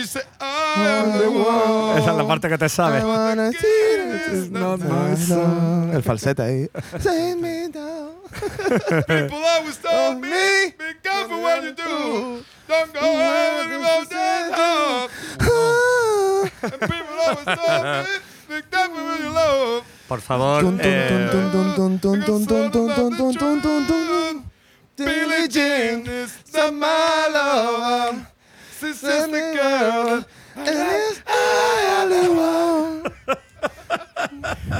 esa es la parte que te sabes. El falsete ahí. People always tell me, be careful what you do. Don't go ahead and go down. And people always tell me, be careful what you love. Por favor, eh, Billie Jean is the my lover. This is the girl. And it's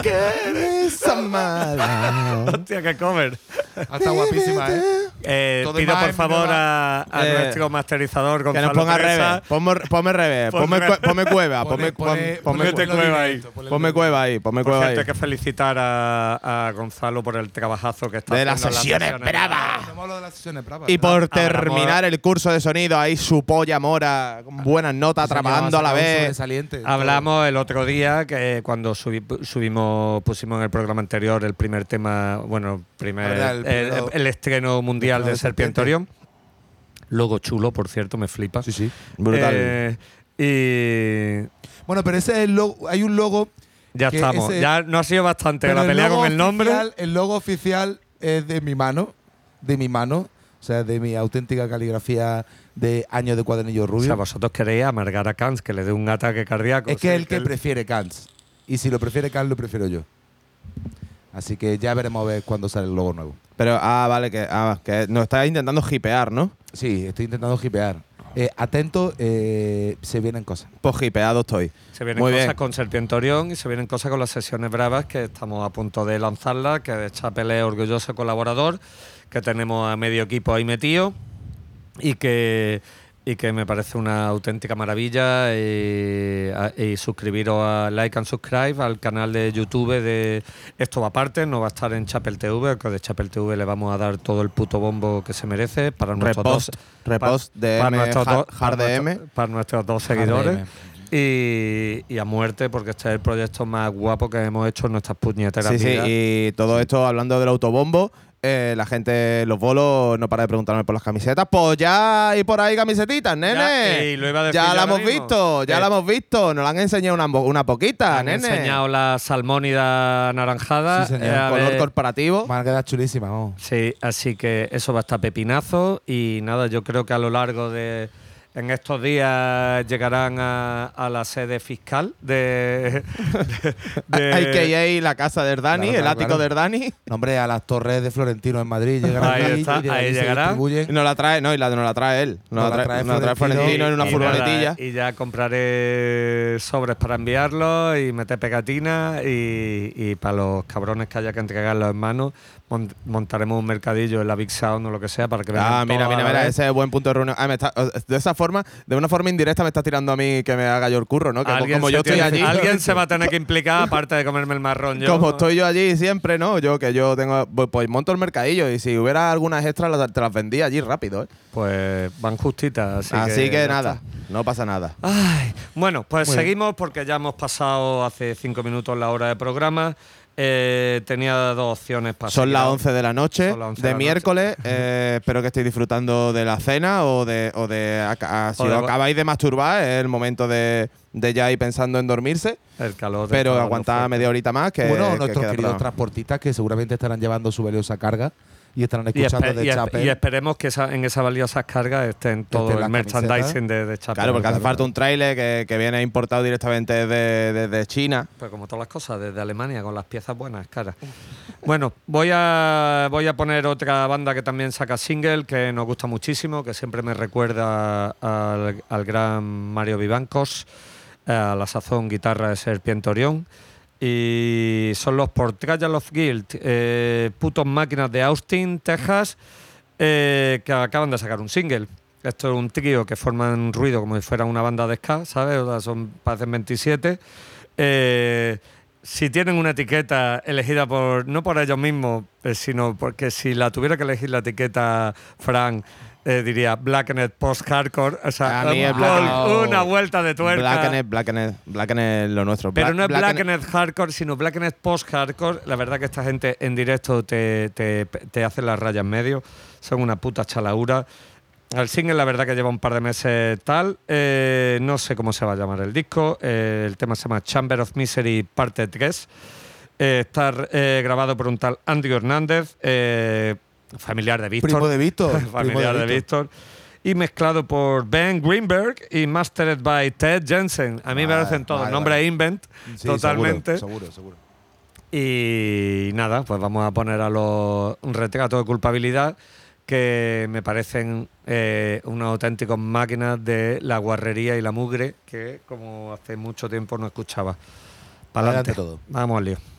(laughs) hostia, qué cover. Está guapísima, ¿eh? Eh, pido por favor a, a Eh, nuestro masterizador Que Gonzalo nos ponga revés. Ponme, ponme revés. Pon Ponme, cueva. Ponme, cueva ahí. ponme cueva ahí. Ponme cueva ahí. hay que felicitar a, a Gonzalo por el trabajazo que está De haciendo las sesiones bravas, Y por terminar el curso de sonido, ahí su polla mora, con buenas notas, trabajando a la vez. Hablamos el otro día que cuando subi- subimos, pusimos en el programa anterior el primer tema, bueno, primer, Verdad, el el, primero- el estreno mundial de. Orión. Logo chulo, por cierto, me flipa. Sí, sí. Brutal. Eh, y Bueno, pero ese es el logo. Hay un logo. ya estamos. ese- ya no ha sido bastante la el pelea con el nombre. oficial- el logo oficial es de mi mano. De mi mano. O sea, de mi auténtica caligrafía de años de cuadernillo O rubio. sea, vosotros queréis amargar a Kans que le dé un ataque cardíaco. es que O sea, el que prefiere Kants. Y si lo prefiere Kants, lo prefiero yo. Así que ya veremos a ver cuándo sale el logo nuevo. Pero, ah, vale, que, ah, que nos está intentando hipear, ¿no? Sí, estoy intentando hipear. Eh, atento, eh, se vienen cosas. Pues hipeado estoy. Se vienen Muy cosas bien. con Serpiente Orión y se vienen cosas con las sesiones bravas que estamos a punto de lanzarlas, que de Chapel es orgulloso colaborador, que tenemos a medio equipo ahí metido y que, y que me parece una auténtica maravilla. Y, a- y suscribiros a Like and Subscribe al canal de YouTube de Esto va aparte, no va a estar en Chapel TV, que de Chapel TV le vamos a dar todo el puto bombo que se merece para nuestros Repost, dos repost pa- de para M, nuestros hard- dos- hard para DM. nuestros- para nuestros dos seguidores. DM. Y, y a muerte, porque este es el proyecto más guapo que hemos hecho en nuestras puñeteras Sí, sí, y todo esto hablando del autobombo. Eh, la gente, los bolos, no para de preguntarme por las camisetas. Pues ya hay por ahí camisetitas, nene. y lo iba a decir ya la hemos mismo. visto, ya Eh, la hemos visto. Nos la han enseñado una, una poquita, Han nene. enseñado la salmónida anaranjada. Sí, señor. eh, color ver- corporativo. Van a quedar chulísimas, vamos. Sí, así que eso va a estar pepinazo y nada, yo creo que a lo largo de en estos días llegarán a, a la sede fiscal de, de, de- (laughs) AKA la casa de Erdani, Claro, el claro, ático claro. de Erdani. No, hombre, a las torres de Florentino en Madrid llegarán Ahí allí está, y ahí se llegará. distribuyen. Y nos la trae, no, y la nos la trae él. Nos, la trae, nos la trae Florentino en una y furgonetilla. y ya compraré sobres para enviarlos y meter pegatinas y, y para los cabrones que haya que entregarlos en mano mon- montaremos un mercadillo en la Big Sound o lo que sea para que Ah, mira, mira, mira, ese es buen punto de reunión. Ah, me está- de esa forma, de una forma indirecta me estás tirando a mí que me haga yo el curro, ¿no? Que Alguien como se yo estoy tiene- allí. Alguien se (laughs) va a tener que implicar aparte de comerme el marrón. Yo, Como estoy yo allí siempre, ¿no? Yo que yo tengo, pues, pues monto el mercadillo y si hubiera algunas extras las- te las vendía allí rápido, ¿eh? Pues van justitas. Así, Así, que, nada, no pasa nada. Ay, bueno, pues Muy bien. seguimos porque ya hemos pasado hace cinco minutos la hora de programa. Eh, tenía dos opciones para Son las a- 11 de la noche Son las 11 de, miércoles. eh, espero que estéis disfrutando de la cena o de, o de aca- ah, si O de- os acabáis de masturbar, es el momento de, de ya ir pensando en dormirse. El calor. Pero aguantad media horita más. Que, bueno, que nuestros queridos transportistas que seguramente estarán llevando su valiosa carga y estarán escuchando de Chapel. y esperemos que esa- en esas valiosas cargas estén todo Estén el merchandising de, de Chapel. Claro, porque hace falta un tráiler que, que viene importado directamente desde, desde China. Pues como todas las cosas, desde Alemania, con las piezas buenas, caras. Bueno, voy a, voy a poner otra banda que también saca single, que nos gusta muchísimo, que siempre me recuerda al, al gran Mario Vivancos, eh, a la sazón guitarra de Serpiente Orión. Y son los Portrayal of Guild, eh, putos máquinas de Austin, Texas, eh, que acaban de sacar un single. Esto es un trío que forman ruido como si fuera una banda de ska, ¿sabes? O sea, son, parecen 27. Eh, si tienen una etiqueta elegida por no por ellos mismos, eh, sino porque si la tuviera que elegir la etiqueta Frank, eh, diría Blackened Post Hardcore. O sea, A mí es un- Blackened- una vuelta de tuerca. Blackened, Blackened, Blackened lo nuestro. Pero no es Blackened- Blackened Hardcore, sino Blackened Post Hardcore. La verdad que esta gente en directo te, te, te hace las rayas en medio. Son una puta chalaura. El single, la verdad que lleva un par de meses tal. Eh, no sé cómo se va a llamar el disco. Eh, el tema se llama Chamber of Misery, parte 3. Eh, está grabado por un tal Andy Hernández, familiar de Víctor. Primo de Víctor. (laughs) familiar de Víctor. Y mezclado por Ben Greenberg y mastered by Ted Jensen. A mí me parecen todos. vale, nombre vale. Invent, Sí, totalmente. Seguro, seguro, seguro. Y nada, pues vamos a poner a los un retrato de culpabilidad que me parecen eh, unas auténticas máquinas de la guarrería y la mugre que como hace mucho tiempo no escuchaba. Para Adelante adelante todo. Vamos al lío.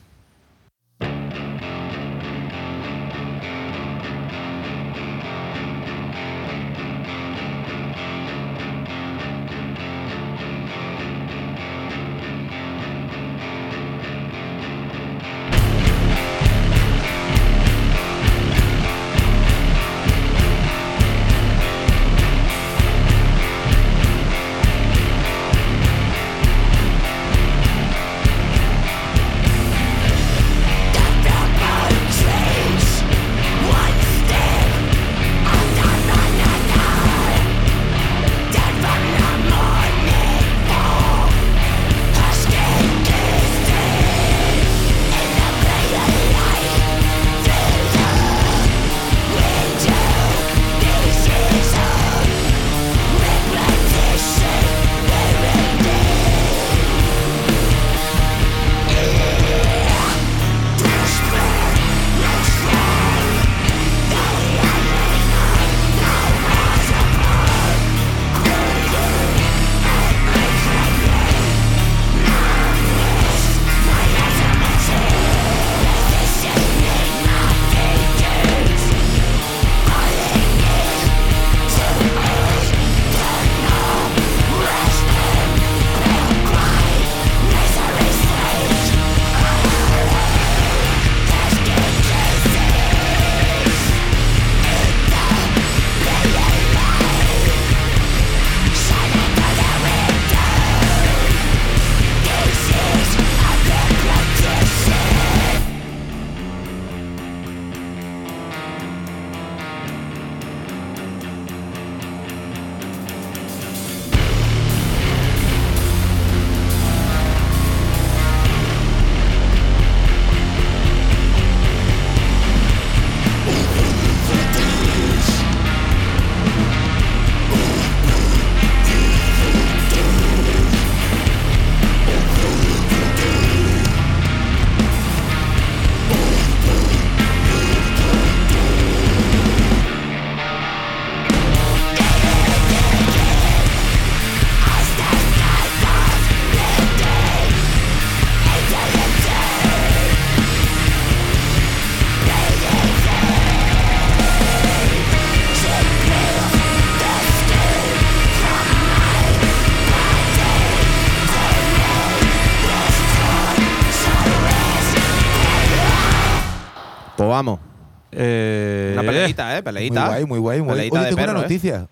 Peleita. Muy guay, muy guay. Muy guay. Oye, de tengo una perro, ¿eh? noticia.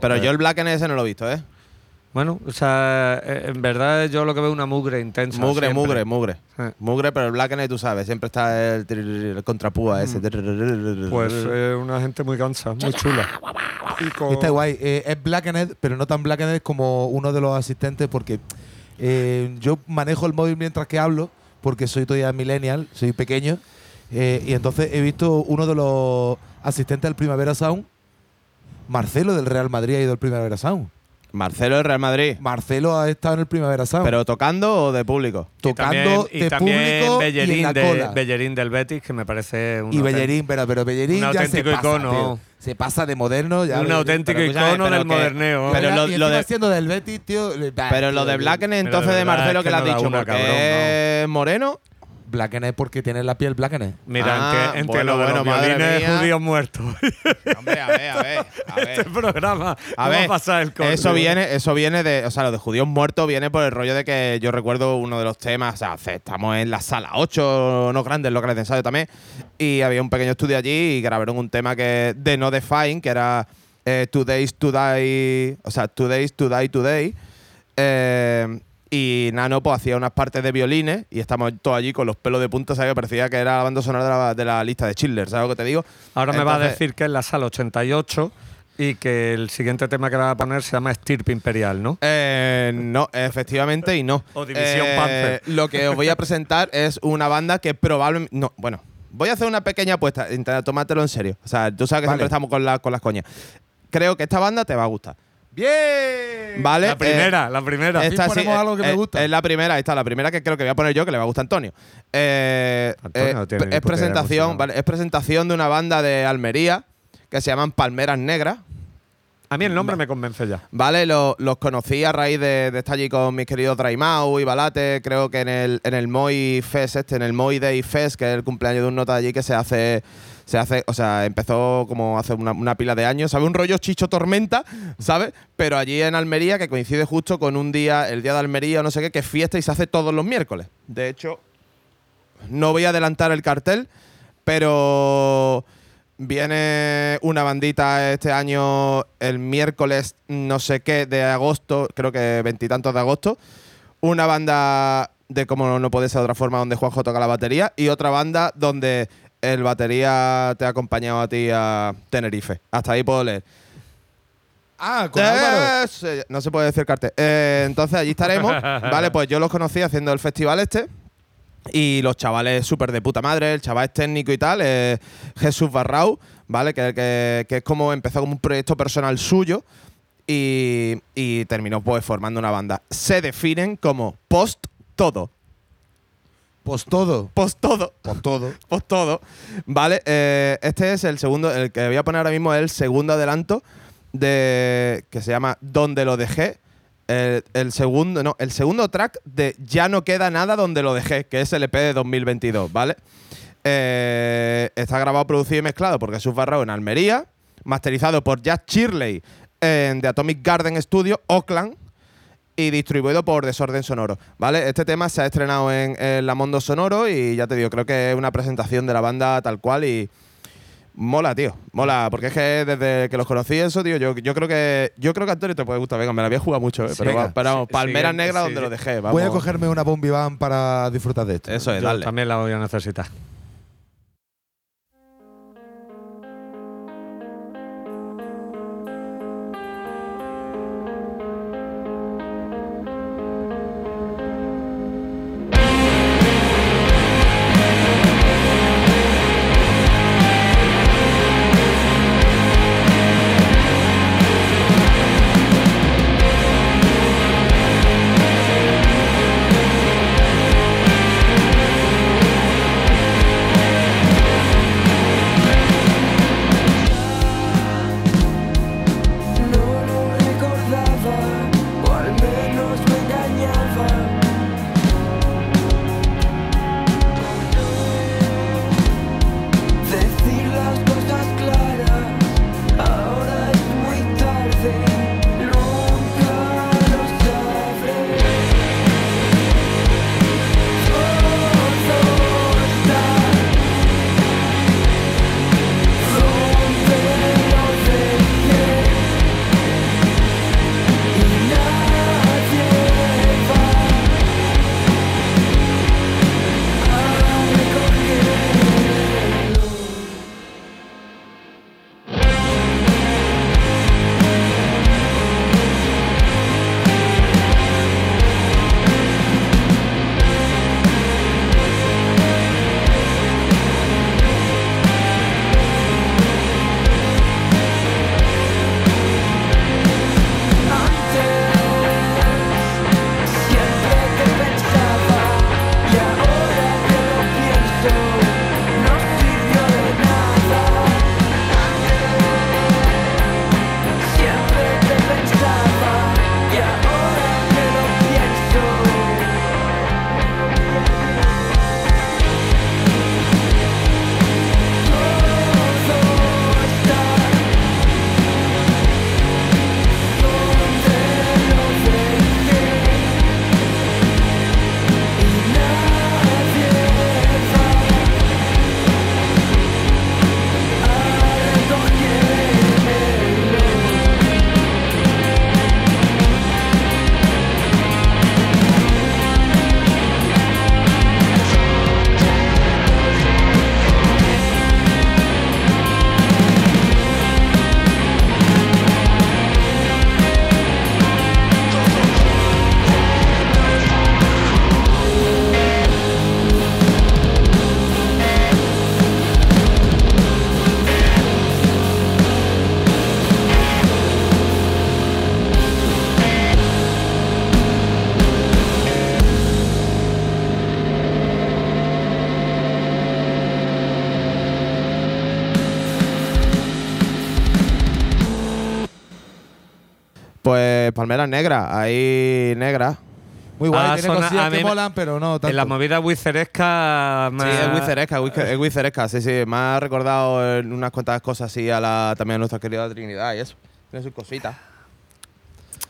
Pero yo el Black N ese no lo he visto, ¿eh? Bueno, o sea, eh, en verdad yo lo que veo es una mugre intensa. Mugre, siempre. mugre, mugre. Eh. Mugre, pero el Black N tú sabes, siempre está el, el contrapúa ese. Pues eh, una gente muy cansa, muy chula. Y con- Está guay. Eh, es Blackened, pero no tan Blackened como uno de los asistentes, porque eh, yo manejo el móvil mientras que hablo, porque soy todavía millennial, soy pequeño. Eh, y entonces he visto uno de los asistentes del Primavera Sound, Marcelo del Real Madrid ha ido al Primavera Sound. Marcelo del Real Madrid. Marcelo ha estado en el Primavera Sound. ¿Pero tocando o de público? Y tocando también- y de también público Bellerín, y en la de- cola. Bellerín del Betis, que me parece un y Bellerín, pero, pero Bellerín un ya se auténtico pasa, icono. tío. Se pasa de moderno ya. un auténtico pero icono pero del que- moderneo. pero Y lo- de- siendo del Betis, tío. Pero lo de Blacken entonces de de Marcelo es que que le has dicho, una, porque cabrón, es moreno. Blacken es porque tiene la piel Blacken. Mira, Ah, entre, entre bueno, bueno, los violines mía. judíos muertos (laughs) Hombre, a ver, a ver. A este ver. programa, A ¿cómo ver, pasa el corte? eso viene, eso viene de, o sea, lo de judíos muertos viene por el rollo de que yo recuerdo uno de los temas, o sea, estamos en la sala 8, no grandes locales de ensayo también, y había un pequeño estudio allí y grabaron un tema que de No Define, que era eh, Two Days to Die, o sea, Two Days to Die Today, eh, y Nano pues hacía unas partes de violines y estamos todos allí con los pelos de punta, ¿sabes? Que parecía que era la banda sonora de la, de la lista de Schindler, ¿sabes lo que te digo? Ahora me va a decir que es la sala 88 y que el siguiente tema que va a poner se llama Estirpe Imperial, ¿no? Eh, no, efectivamente y no. O División Eh. Lo que os voy a presentar es una banda que probablemente. No, bueno, voy a hacer una pequeña apuesta. Intenta tomártelo en serio. O sea, tú sabes que Vale. siempre estamos con, la- con las coñas. Creo que esta banda te va a gustar. ¡Bien! ¿Vale? La primera, Eh, la primera. Esta ponemos algo que me es- gusta. Es la primera, ahí está, la primera que creo que voy a poner yo, que le va a gustar a Antonio. Eh, Antonio eh, no tiene ni es presentación, vale, es presentación de una banda de Almería que se llaman Palmeras Negras. A mí el nombre me convence ya. Vale, lo- los conocí a raíz de, de estar allí con mis queridos Draimau y Balate, creo que en el, en el Moi Fest este, en el Moi Day Fest, que es el cumpleaños de un nota allí que se hace, se hace, o sea, empezó como hace una, una pila de años, ¿sabes? Un rollo chicho tormenta, ¿sabes? Pero allí en Almería, que coincide justo con un día, el día de Almería no sé qué, que es fiesta y se hace todos los miércoles. De hecho, no voy a adelantar el cartel, pero viene una bandita este año el miércoles no sé qué de agosto, creo que veintitantos de agosto. Una banda de como no puede ser de otra forma donde Juanjo toca la batería y otra banda donde el batería te ha acompañado a ti a Tenerife. Hasta ahí puedo leer. Ah, con Álvaro. Se- no se puede decir cartel. Eh, entonces allí estaremos. (laughs) vale, pues yo los conocí haciendo el festival este. Y los chavales súper de puta madre, el chaval es técnico y tal, eh, Jesús Barrau, ¿vale? Que, que, que es como empezó como un proyecto personal suyo y, y terminó pues formando una banda. Se definen como post todo. Pues todo. Post todo. Pues todo. Pues todo. Vale, eh, este es el segundo, el que voy a poner ahora mismo es el segundo adelanto de que se llama Donde lo dejé. El, el segundo, no, el segundo track de Ya no queda nada donde lo dejé, que es el EP de 2022, ¿vale? Eh, está grabado, producido y mezclado por Jesús Barrao en Almería, masterizado por Jack Shirley en The Atomic Garden Studio, Oakland, y distribuido por Desorden Sonoro, ¿vale? Este tema se ha estrenado en, en La Mondo Sonoro y ya te digo, creo que es una presentación de la banda tal cual y mola, tío, mola, porque es que desde que los conocí eso, tío, yo, yo creo que yo creo que a Antonio te puede gustar, venga, me la había jugado mucho, ¿eh? pero, venga. va- pero vamos, Sí, sí, Negras sí, donde sí. lo dejé, vamos. Voy a cogerme una bombi van para disfrutar de esto. Eso es, Yo dale. también la voy a necesitar. Palmeras negras, ahí negras. Muy guay, Ah, tiene son- cosillas que molan, pero no tanto. En la movida wiceresca Sí, es Wiceresca, Wice- es Wiceresca, sí, sí. Me ha recordado en unas cuantas cosas así a la, también a nuestra querida Trinidad y eso. Tiene sus cositas.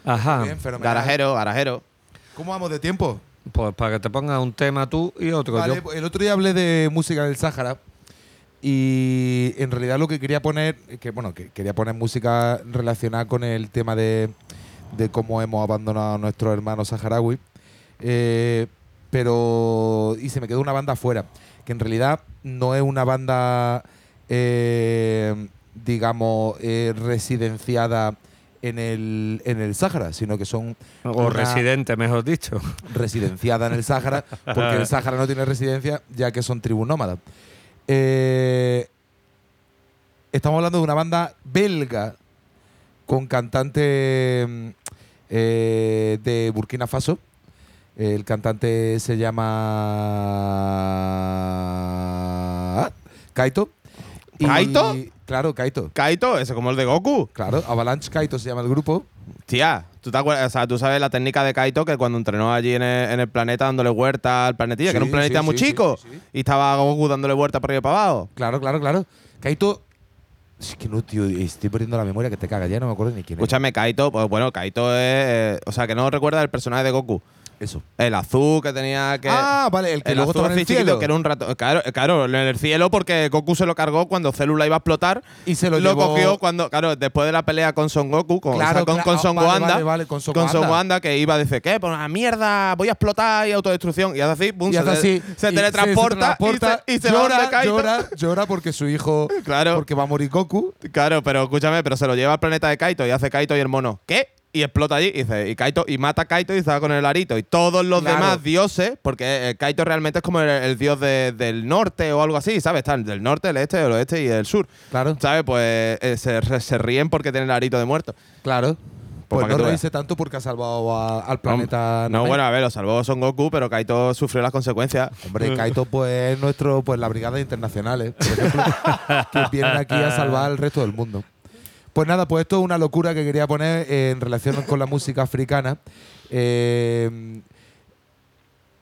Ajá. Bien. Garajero, garajero. ¿Cómo vamos de tiempo? Pues para que te pongas un tema tú y otro Vale, yo. pues el otro día hablé de música del Sáhara y en realidad lo que quería poner, que bueno, que quería poner música relacionada con el tema de, de cómo hemos abandonado a nuestros hermanos saharaui, eh, pero y se me quedó una banda afuera, que en realidad no es una banda, eh, digamos, eh, residenciada en el, en el Sáhara, sino que son O residente, mejor dicho. residenciada en el Sáhara, porque el (laughs) Sáhara no tiene residencia, ya que son tribus nómadas. Eh, estamos hablando de una banda belga con cantante mm, eh, de Burkina Faso. El cantante se llama Kaito. Y- ¿Kaito? Claro, Kaito. Kaito, ese como el de Goku. Claro, Avalanche Kaito se llama el grupo. Tía, ¿tú, te acuerdas? O sea, tú sabes la técnica de Kaito que cuando entrenó allí en el, en el planeta dándole vuelta al planetilla, que era un planeta sí, muy sí, chico, y estaba Goku dándole vuelta para arriba y para abajo. Claro, claro, claro. Kaito. Es que no, tío, estoy perdiendo la memoria que te caga, ya no me acuerdo ni quién es. Escúchame, Kaito, pues bueno, Kaito es. eh, o sea, que no recuerda el personaje de Goku. Eso. El azul que tenía que. ah, vale, el que el luego azul estaba en el cielo. que era un rato. Claro, claro, en el cielo porque Goku se lo cargó cuando Célula iba a explotar. Y se lo llevó- cogió cuando, claro, después de la pelea con Son Goku, con, o sea, Claro, con, claro, con Son Goanda, vale, vale, con Son Goanda. Goanda, que iba a decir, ¿qué? Pues una mierda, voy a explotar y autodestrucción. Y hace así, pum, Y se, hace te- así. se y teletransporta y se, teletransporta, y se donde llora, Kaito. llora, llora porque su hijo. (laughs) Claro. Porque va a morir Goku. Claro, pero escúchame, pero se lo lleva al planeta de Kaito y hace Kaito y el mono. ¿Qué? Y explota allí y dice, y Kaito, y mata a Kaito y está con el arito. Y todos los Claro. demás dioses, porque eh, Kaito realmente es como el, el dios de- del norte o algo así, ¿sabes? Están del norte, el este, el oeste y el sur. Claro, ¿Sabes? Pues eh, se, se ríen porque tienen el arito de muerto. claro. Pues, que no reírse tanto porque ha salvado a- al planeta. No, Namek. bueno, a ver, lo salvó Son Goku, pero Kaito sufrió las consecuencias. Hombre, Kaito, pues es nuestro, pues la brigada internacionales, por ejemplo, (laughs) que vienen aquí a salvar al resto del mundo. Pues nada, pues esto es una locura que quería poner eh, en relación con la música africana. Eh,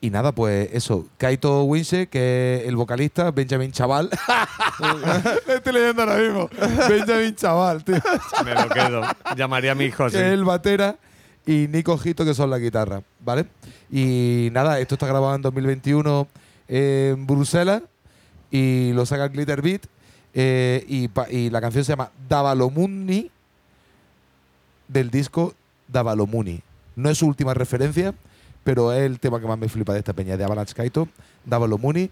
y nada, pues eso. Kaito Winche, que es el vocalista, Benjamin Chaval. (laughs) Estoy leyendo ahora mismo. Benjamin Chaval, tío. Me lo quedo. Llamaría a mi hijo que es el batera, y Nico Ojito, que son la guitarra, ¿vale? Y nada, esto está grabado en 2021 en Bruselas y lo saca Glitter Beat eh, y, la canción se llama Davalomuni del disco Davalomuni. No es su última referencia, pero es el tema que más me flipa de esta peña de Avalanche Kaito, Davalomuni.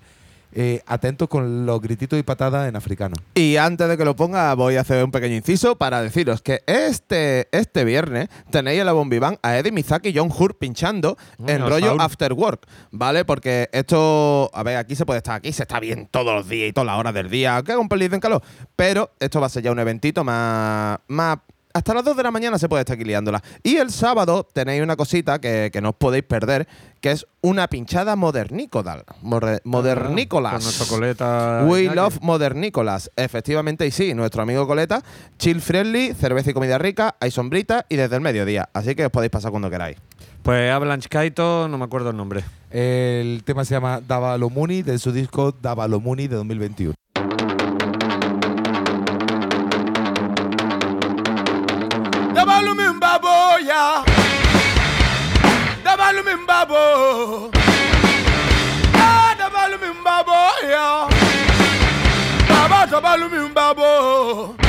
Eh, atentos con los grititos y patadas en africano. Y antes de que lo ponga, voy a hacer un pequeño inciso para deciros que este, este viernes tenéis en la Bombiván a Eddie Mizaki y John Hurt pinchando en rollo Saúl. After Work, ¿vale? Porque esto, a ver, aquí se puede estar, aquí se está bien todos los días y todas las horas del día, que haga un pelín en calor, pero esto va a ser ya un eventito más, más hasta las 2 de la mañana se puede estar liándola. Y el sábado tenéis una cosita que, que no os podéis perder, que es una pinchada modernícola. More- modernícolas. Con nuestro coleta. We Iñaki. love Modernícolas. Efectivamente, y sí, nuestro amigo Coleta, chill friendly, cerveza y comida rica, hay sombrita y desde el mediodía. Así que os podéis pasar cuando queráis. Pues Avalanche Kaito, no me acuerdo el nombre. El tema se llama Davalomuni de su disco Davalomuni de 2021. yo. Ah, da balumi mbabo yo. Baba da mbabo.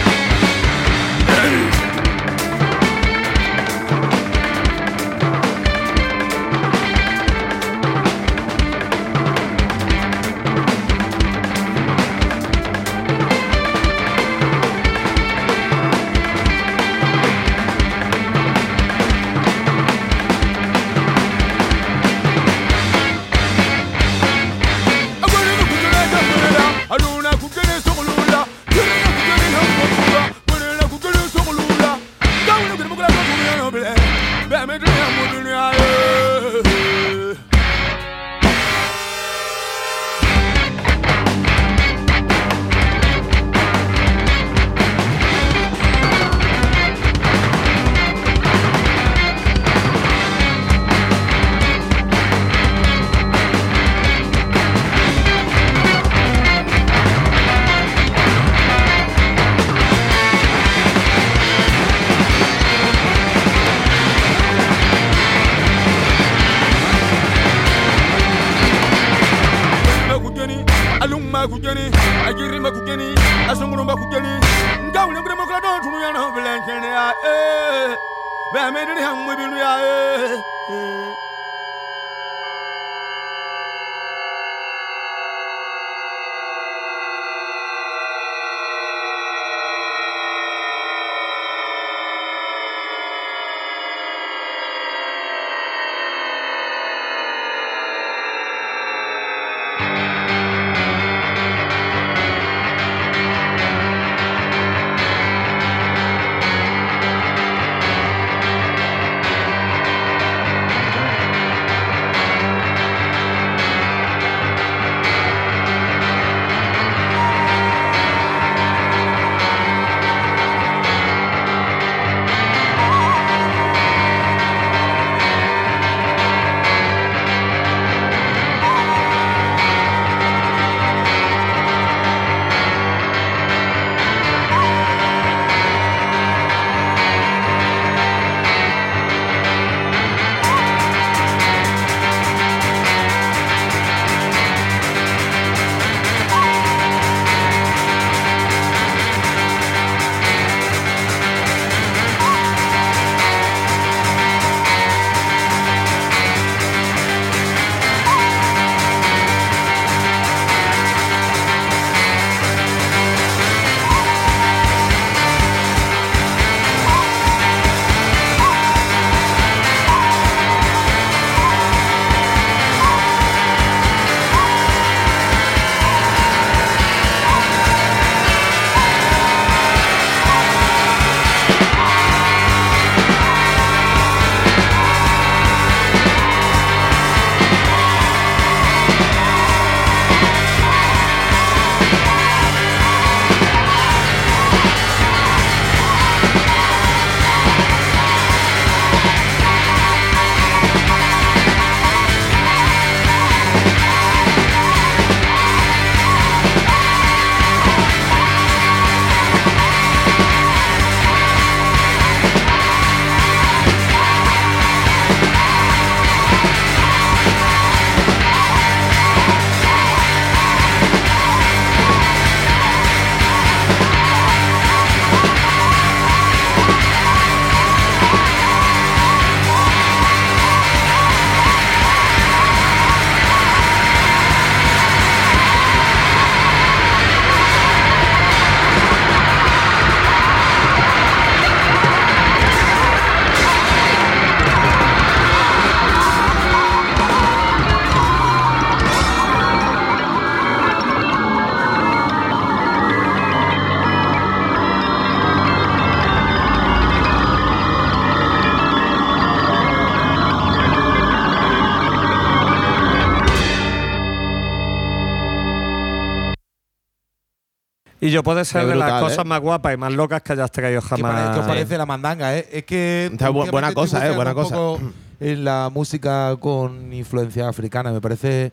Yo puede ser de las cosas ¿eh? más guapas y más locas que hayas traído ¿Qué, pare- qué jamás. os parece la mandanga, eh? Es que. Está bu- buena cosa, eh, buena cosa. poco (clears throat) En la música con influencia africana, me parece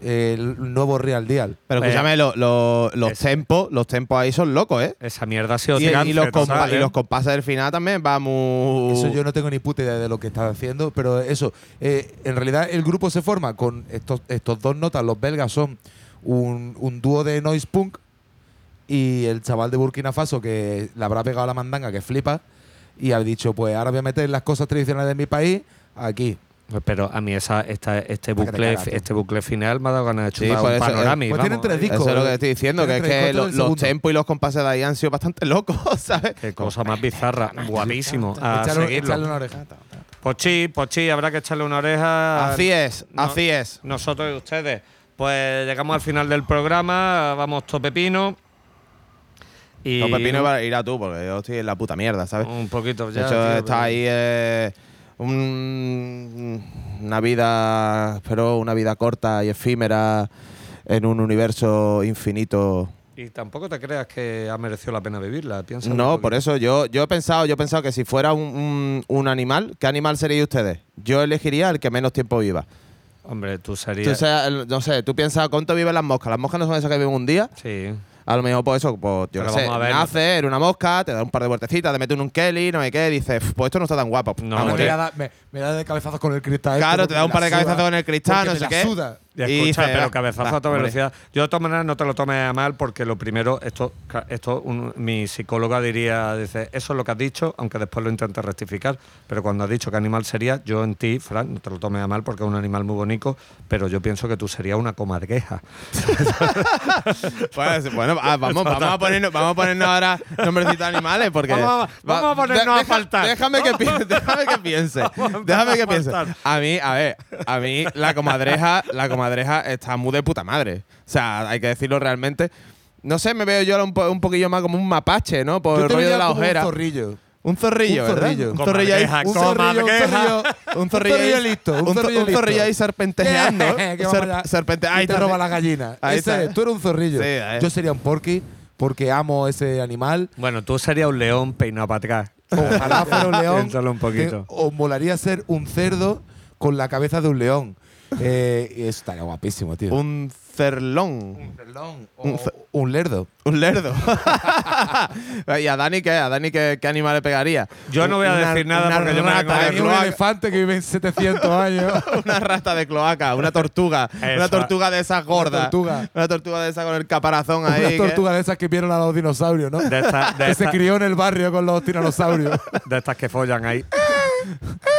eh, el nuevo Real Deal. Pero Eh, escúchame, lo- lo- los es- tempos, los tempos ahí son locos, ¿eh? Esa mierda ha sido Y, y los compa- total, y los compases del final también va muy. Eso yo no tengo ni puta idea de lo que está haciendo, pero eso, eh, en realidad el grupo se forma con estos, estos dos notas, los belgas son un, un dúo de noise punk y el chaval de Burkina Faso que le habrá pegado la mandanga que flipa y ha dicho, pues ahora voy a meter las cosas tradicionales de mi país aquí. Pero a mí esa, esta, este, bucle, cagas, este bucle final me ha dado ganas de Sí, chupar por un eso, eh, panorama. pues tienen tres discos. Eso es lo que estoy diciendo, que es que lo- los, tempos y los compases de ahí han sido bastante locos, (laughs) ¿sabes? Qué cosa más bizarra. Guapísimo. A Echarle, seguirlo. echarle una oreja. Pochi, Pochi, habrá que echarle una oreja. Así es, No- así es. Nosotros y ustedes. Pues llegamos al final del programa, vamos tope pino. Y No, Pepino iba a ir a tú, porque yo estoy en la puta mierda, ¿sabes? un poquito De ya. hecho, tío, está pero- ahí eh, un- una vida, pero una vida corta y efímera en un universo infinito. Y tampoco te creas que ha merecido la pena vivirla. Piensa No, por eso yo, yo he pensado, yo he pensado que si fuera un, un- un animal, ¿qué animal seríais ustedes? Yo elegiría el que menos tiempo viva. Hombre, tú Tú serías. sea- el- no sé, tú piensas cuánto viven las moscas. Las moscas no son esas que viven un día. Sí. A lo mejor, pues eso, pues yo Pero qué sé, vamos a ver, nace, eres una mosca, te da un par de vueltecitas, te mete en un Kelly, no sé qué, dices, pues esto no está tan guapo. No, me, da, me, me da de cabezazos con el cristal. Claro, esto te da un par de cabezazos con el cristal, no sé qué. suda. Y Y escucha, dice, pero "Va, cabezazo va, a toda hombre". velocidad. Yo de todas maneras no te lo tomes a mal porque lo primero, esto, esto un- mi psicóloga diría, dice, eso es lo que has dicho, aunque después lo intentes rectificar, pero cuando has dicho qué animal sería, yo en ti, Fran, no te lo tomes a mal porque es un animal muy bonito, pero yo pienso que tú serías una comadreja. (laughs) Pues, bueno, ah, vamos, vamos, a ponernos, vamos a ponernos ahora nombrecitos animales porque. Vamos a- vamos a ponernos a faltar. Déjame que piense. (laughs) Déjame que piense. Déjame que piense. A mí, a ver, a mí la comadreja, la comadreja está muy de puta madre. O sea, hay que decirlo realmente. No sé, me veo yo ahora un, po- un poquillo más como un mapache, ¿no? Por Yo el rollo de la como ojera. Un zorrillo. Un zorrillo, Un ¿verdad? zorrillo. Un zorrillo ahí. Un zorrillo, un zorrillo. Un zorrillo, ahí- listo. Un un, zo- zorrillo un zorrillo ahí listo. serpenteando. (laughs) Que Ser- vamos allá. serpente- Y ahí te roba la gallina. Ahí Ese, está. tú eres un zorrillo. Sí. Yo sería un porky porque amo ese animal. Bueno, tú serías un león peinado para atrás. Ojalá fuera un (laughs) león. Un poquito. que os molaría ser un cerdo con la cabeza de un león. Eh, estaría guapísimo, tío. Cerlón. un O- ce- un lerdo. Un lerdo. (laughs) ¿Y a Dani qué? ¿A Dani qué, qué animal le pegaría? Yo no voy a Una- decir nada una porque yo me rata de Hay un elefante que vive en 700 años. (laughs) una rata de cloaca, una tortuga, una tortuga de esas gordas, tortuga. una tortuga de esas con el caparazón ahí, Una que- tortuga de esas que vieron a los dinosaurios, ¿no? De estas de que se esta- crió en el barrio con los tiranosaurios. (laughs) de estas que follan ahí.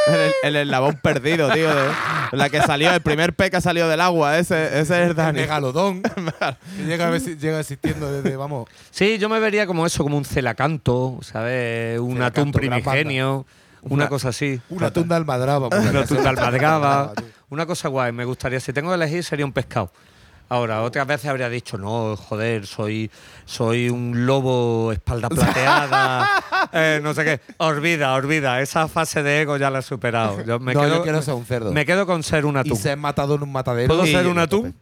el, el eslabón perdido, tío, de- la que salió, el primer pez que salió del agua, ese, ese es El Dani. Megalodón. (laughs) (laughs) que llega, existiendo desde, vamos. Sí, yo me vería como eso, como un celacanto, ¿sabes? Un Celacanto, atún primigenio, una, Una- cosa así. Una tunda almadraba. Un atún de almadraba. Una cosa guay, me gustaría. Si tengo que elegir, sería un pescado. Ahora, otras veces habría dicho, no, joder, soy, soy un lobo espalda plateada, (laughs) eh, no sé qué. Olvida, olvida, esa fase de ego ya la he superado. Yo me, no, quedo, yo quiero ser un cerdo. me quedo con ser un y atún. ser matado en un matadero. ¿Puedo Y- ser un atún?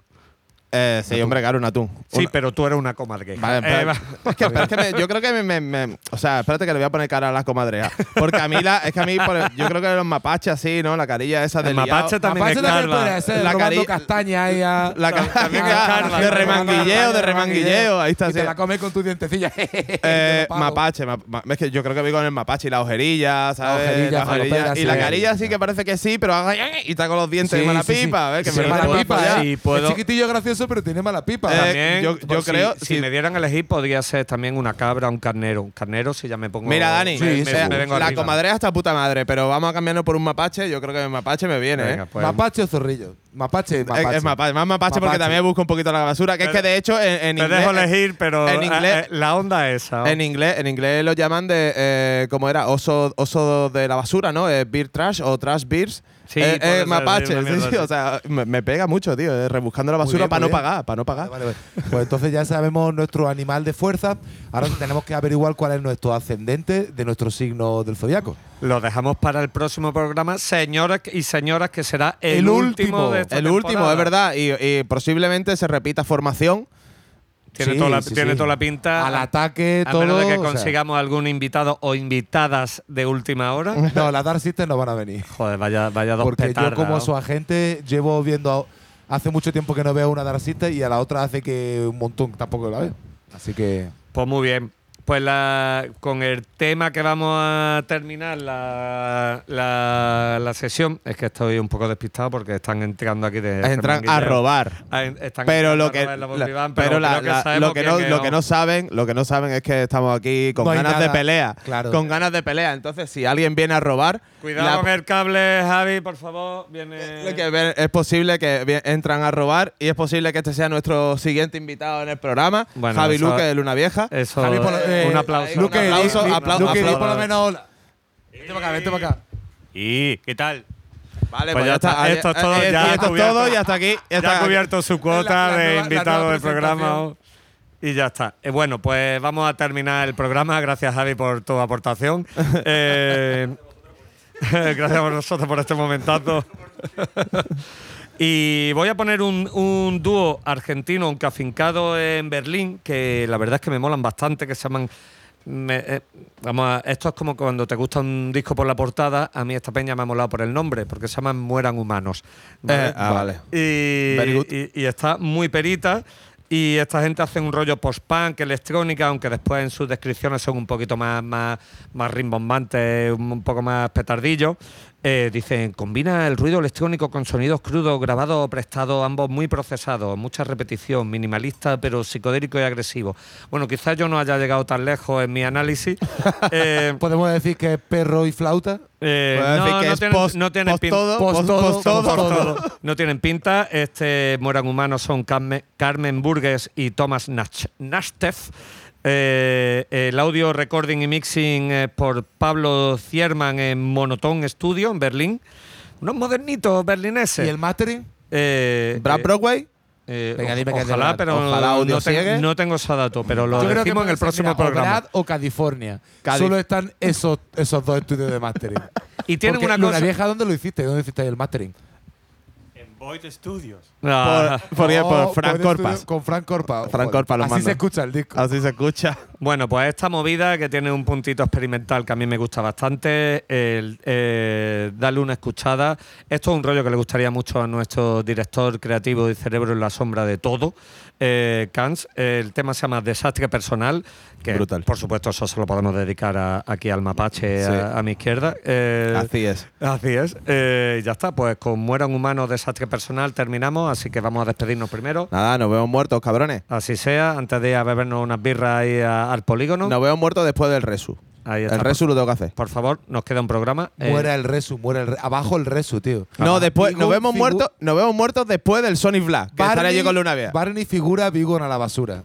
Eh, sí, hombre, claro, un atún. Sí, Una- pero tú eres una comarqueja. Vale, Eh, va. (laughs) es que, pero es que me- yo creo que me, me- me- O sea, espérate que le voy a poner cara a la comadreja. Porque a mí, la, es que a mí, por el- yo creo que los mapaches así, ¿no? La carilla esa de El mapache también es también calva. podría ser La robando cari- castaña ahí a… La ca- También es calva. de remanguilleo, de remanguilleo. Ahí está. Y sí. te la comes con tus dientecillas. (laughs) Eh, mapache, ma- ma- es que yo creo que vi con el mapache y la ojerilla, ¿sabes? La ojerilla. y la sí. carilla sí que parece que sí, pero haga- y está con los dientes Sí, sí, sí. pipa, Sí. Y chiquitillo gracioso, pero tiene mala pipa. Eh, También, yo- yo pues, creo- Si, si- me dieran a elegir, podría ser también una cabra un carnero. Un carnero, si ya me pongo. Mira, Dani, me, eh, me- me vengo la arriba. comadreja está puta madre, pero vamos a cambiarnos por un mapache. Yo creo que el mapache me viene, Venga, ¿eh? pues, ¿Mapache o zorrillo? Mapache, Es- mapache. Es, mapache, más mapache, porque Mapache. también busco un poquito la basura. Que es que de hecho en, en Te inglés. dejo elegir, pero en eh, inglés- eh, la onda es esa. En inglés, en inglés lo llaman de, eh, ¿cómo era? Oso, oso de la basura, ¿no? Eh, beer trash o trash beers. Sí, Eh, eh, mapache, sí, sí, o sea, me, me pega mucho, tío, eh, rebuscando la basura para no bien. pagar, para no pagar. Vale, vale, vale. (laughs) Pues entonces ya sabemos nuestro animal de fuerza. Ahora tenemos que averiguar cuál es nuestro ascendente de nuestro signo del zodiaco. Lo dejamos para el próximo programa, señoras y señoras, que será el, El último, último. de esta El último, es verdad, y, y posiblemente se repita formación. Tiene, Sí, toda, la, sí, tiene sí. toda la pinta. Al ataque, a todo. menos de que o sea, consigamos algún invitado o invitadas de última hora. (laughs) no, las Dark Sisters no van a venir. Joder, vaya, vaya dos Porque petardas, yo, como ¿no? su agente, llevo viendo. a- hace mucho tiempo que no veo una Dark Sister y a la otra hace que un montón tampoco la veo. Así que. Pues muy bien. Pues la, con el tema que vamos a terminar la, la, la sesión, es que estoy un poco despistado porque están entrando aquí de. Entran a robar. Ah, están Pero lo a que, lo que no lo que no saben lo que no saben es que estamos aquí con No ganas de pelea claro. con ganas de pelea entonces si alguien viene a robar Cuidado la- con el cable, Javi, por favor. Viene. lo que ve- es posible que entran a robar y es posible que este sea nuestro siguiente invitado en el programa Bueno, Javi eso- Luque de Luna Vieja Eso, Javi, por lo- eh, eh, un aplauso. Luque, Un aplauso, por lo menos hola. Vente para acá, vente para acá. ¿Y qué tal? vale Pues ya está, esto es todo, Eh, ya y esto es cubierto. todo y hasta aquí Ya hasta ha aquí. cubierto su cuota La- la de invitado del programa. Y ya está. Eh, bueno, pues vamos a terminar el programa. Gracias, Javi, por tu aportación. (laughs) Eh, (laughs) gracias a nosotros por este momentazo. y voy a poner un, un dúo argentino, aunque afincado en Berlín, que la verdad es que me molan bastante, que se llaman. me- eh, vamos a- esto es como cuando te gusta un disco por la portada. A mí esta peña me ha molado por el nombre, porque se llaman Mueran Humanos. ¿vale? Eh, ah, vale. Y está muy perita. Y esta gente hace un rollo post-punk, electrónica, aunque después en sus descripciones son un poquito más, más, más rimbombantes, un, poco más petardillos. Eh, dice, combina el ruido electrónico con sonidos crudos, grabados o prestados, ambos muy procesados, mucha repetición, minimalista pero psicodélico y agresivo. Bueno, quizás yo no haya llegado tan lejos en mi análisis. (laughs) Eh, Podemos decir que es perro y flauta. eh, no, no tienen, post- no tienen. No pinta. Este mueran humanos son Carmen, Carmen Burgues y Thomas Nach- Nastev. Eh, el audio recording y mixing eh, por Pablo Cierman en Monotone Studio en Berlín. Unos modernitos berlineses. ¿Y el mastering? Eh, Brad eh, Broadway. eh, Venga, dime que ojalá, Brad. pero Ojalá audio no, siegue. no tengo ese dato, pero lo Yo creo que decimos en el próximo mira, programa. O Brad o California. Cali- Solo están esos, esos dos estudios de mastering. (laughs) Y tienen Porque una cosa. Vieja, ¿dónde lo hiciste? ¿Dónde hiciste el mastering? Void Studios. Ah, Por, por, por Oh, Frank Corpas. Con Frank Corpa. Frank Joder, Corpa lo Así se escucha el disco. Así se escucha. Bueno, pues esta movida que tiene un puntito experimental que a mí me gusta bastante, el, eh, darle una escuchada. Esto es un rollo que le gustaría mucho a nuestro director creativo y cerebro en la sombra de todo, eh, Kans. El tema se llama Desastre Personal, que Brutal. por supuesto eso se lo podemos dedicar a- aquí al mapache Sí. a, a mi izquierda. Eh, Así es. Así es. Eh, ya está, pues con Mueran Humanos, Desastre Personal terminamos, así que vamos a despedirnos primero. Nada, nos vemos muertos, cabrones. Así sea, antes de ir a bebernos unas birras ahí a- al polígono. Nos vemos muertos después del resu. Ahí está, El resu lo tengo que hacer. Por favor, nos queda un programa. Eh, Muera el resu, muera el re- Abajo el resu, tío. No, después Vigo nos vemos figu- muertos, nos vemos muertos después del Sonic Black, que estaré allí con Luna Vieja. Barney figura Vigo a la basura.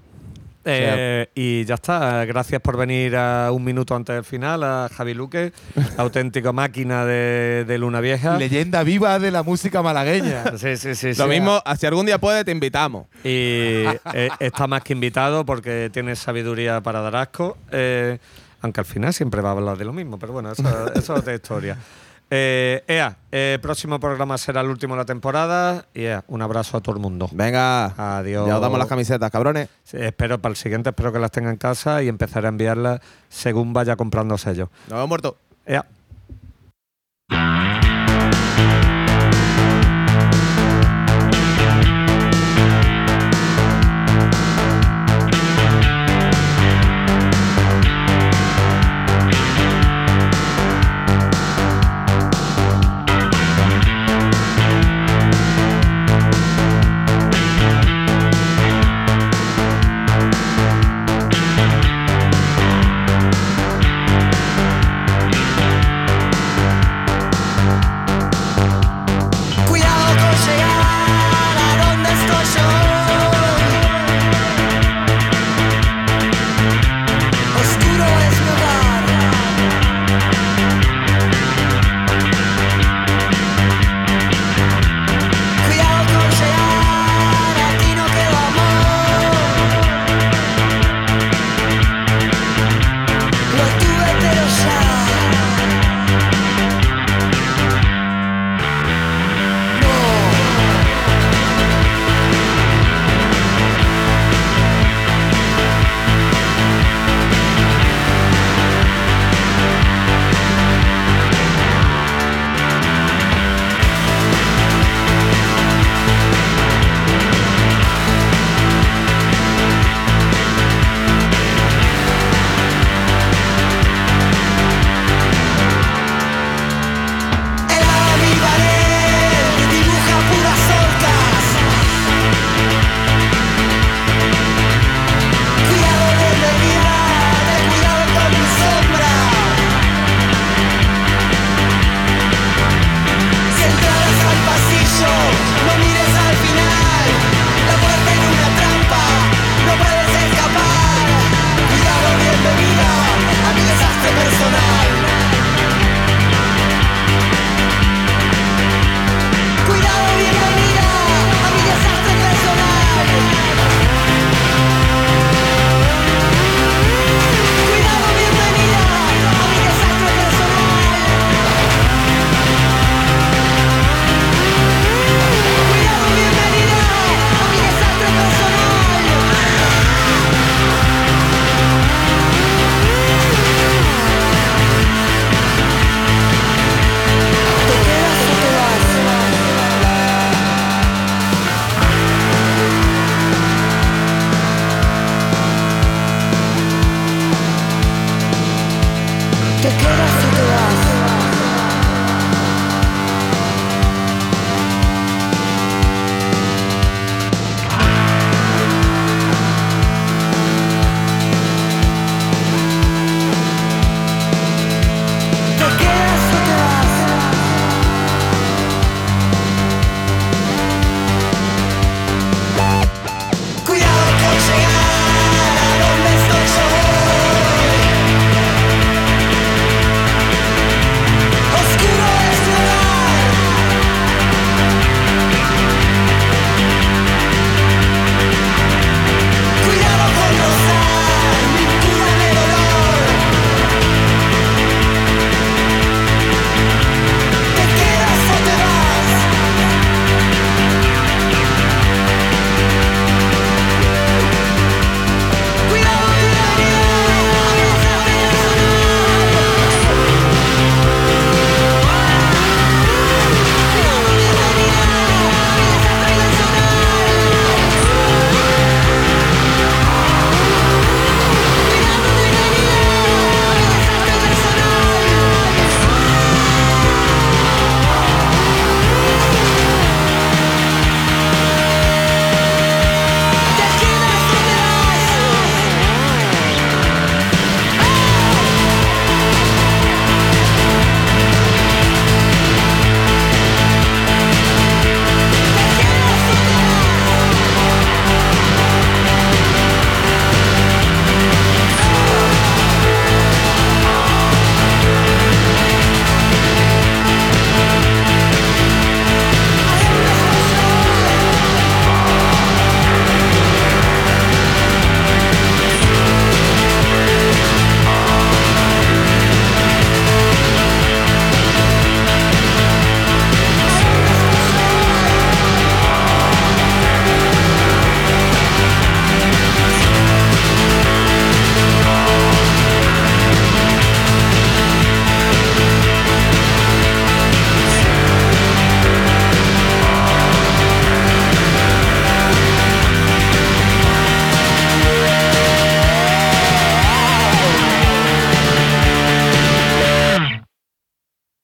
eh, y ya está. Gracias por venir a un minuto antes del final a Javi Luque, (laughs) auténtico máquina de, de Luna Vieja. Leyenda viva de la música malagueña. (laughs) Sí, sí, sí. Lo sí. mismo, si algún día puede, te invitamos. Y eh, está más que invitado porque tiene sabiduría para dar asco. eh, aunque al final siempre va a hablar de lo mismo, pero bueno, eso, (laughs) eso es otra historia. Eh, Ea, el próximo programa será el último de la temporada. Y Ea, un abrazo a todo el mundo. Venga. Adiós. Ya os damos las camisetas, cabrones. Sí, espero para el siguiente, espero que las tenga en casa y empezaré a enviarlas según vaya comprando sellos. Nos vemos muertos. Ea.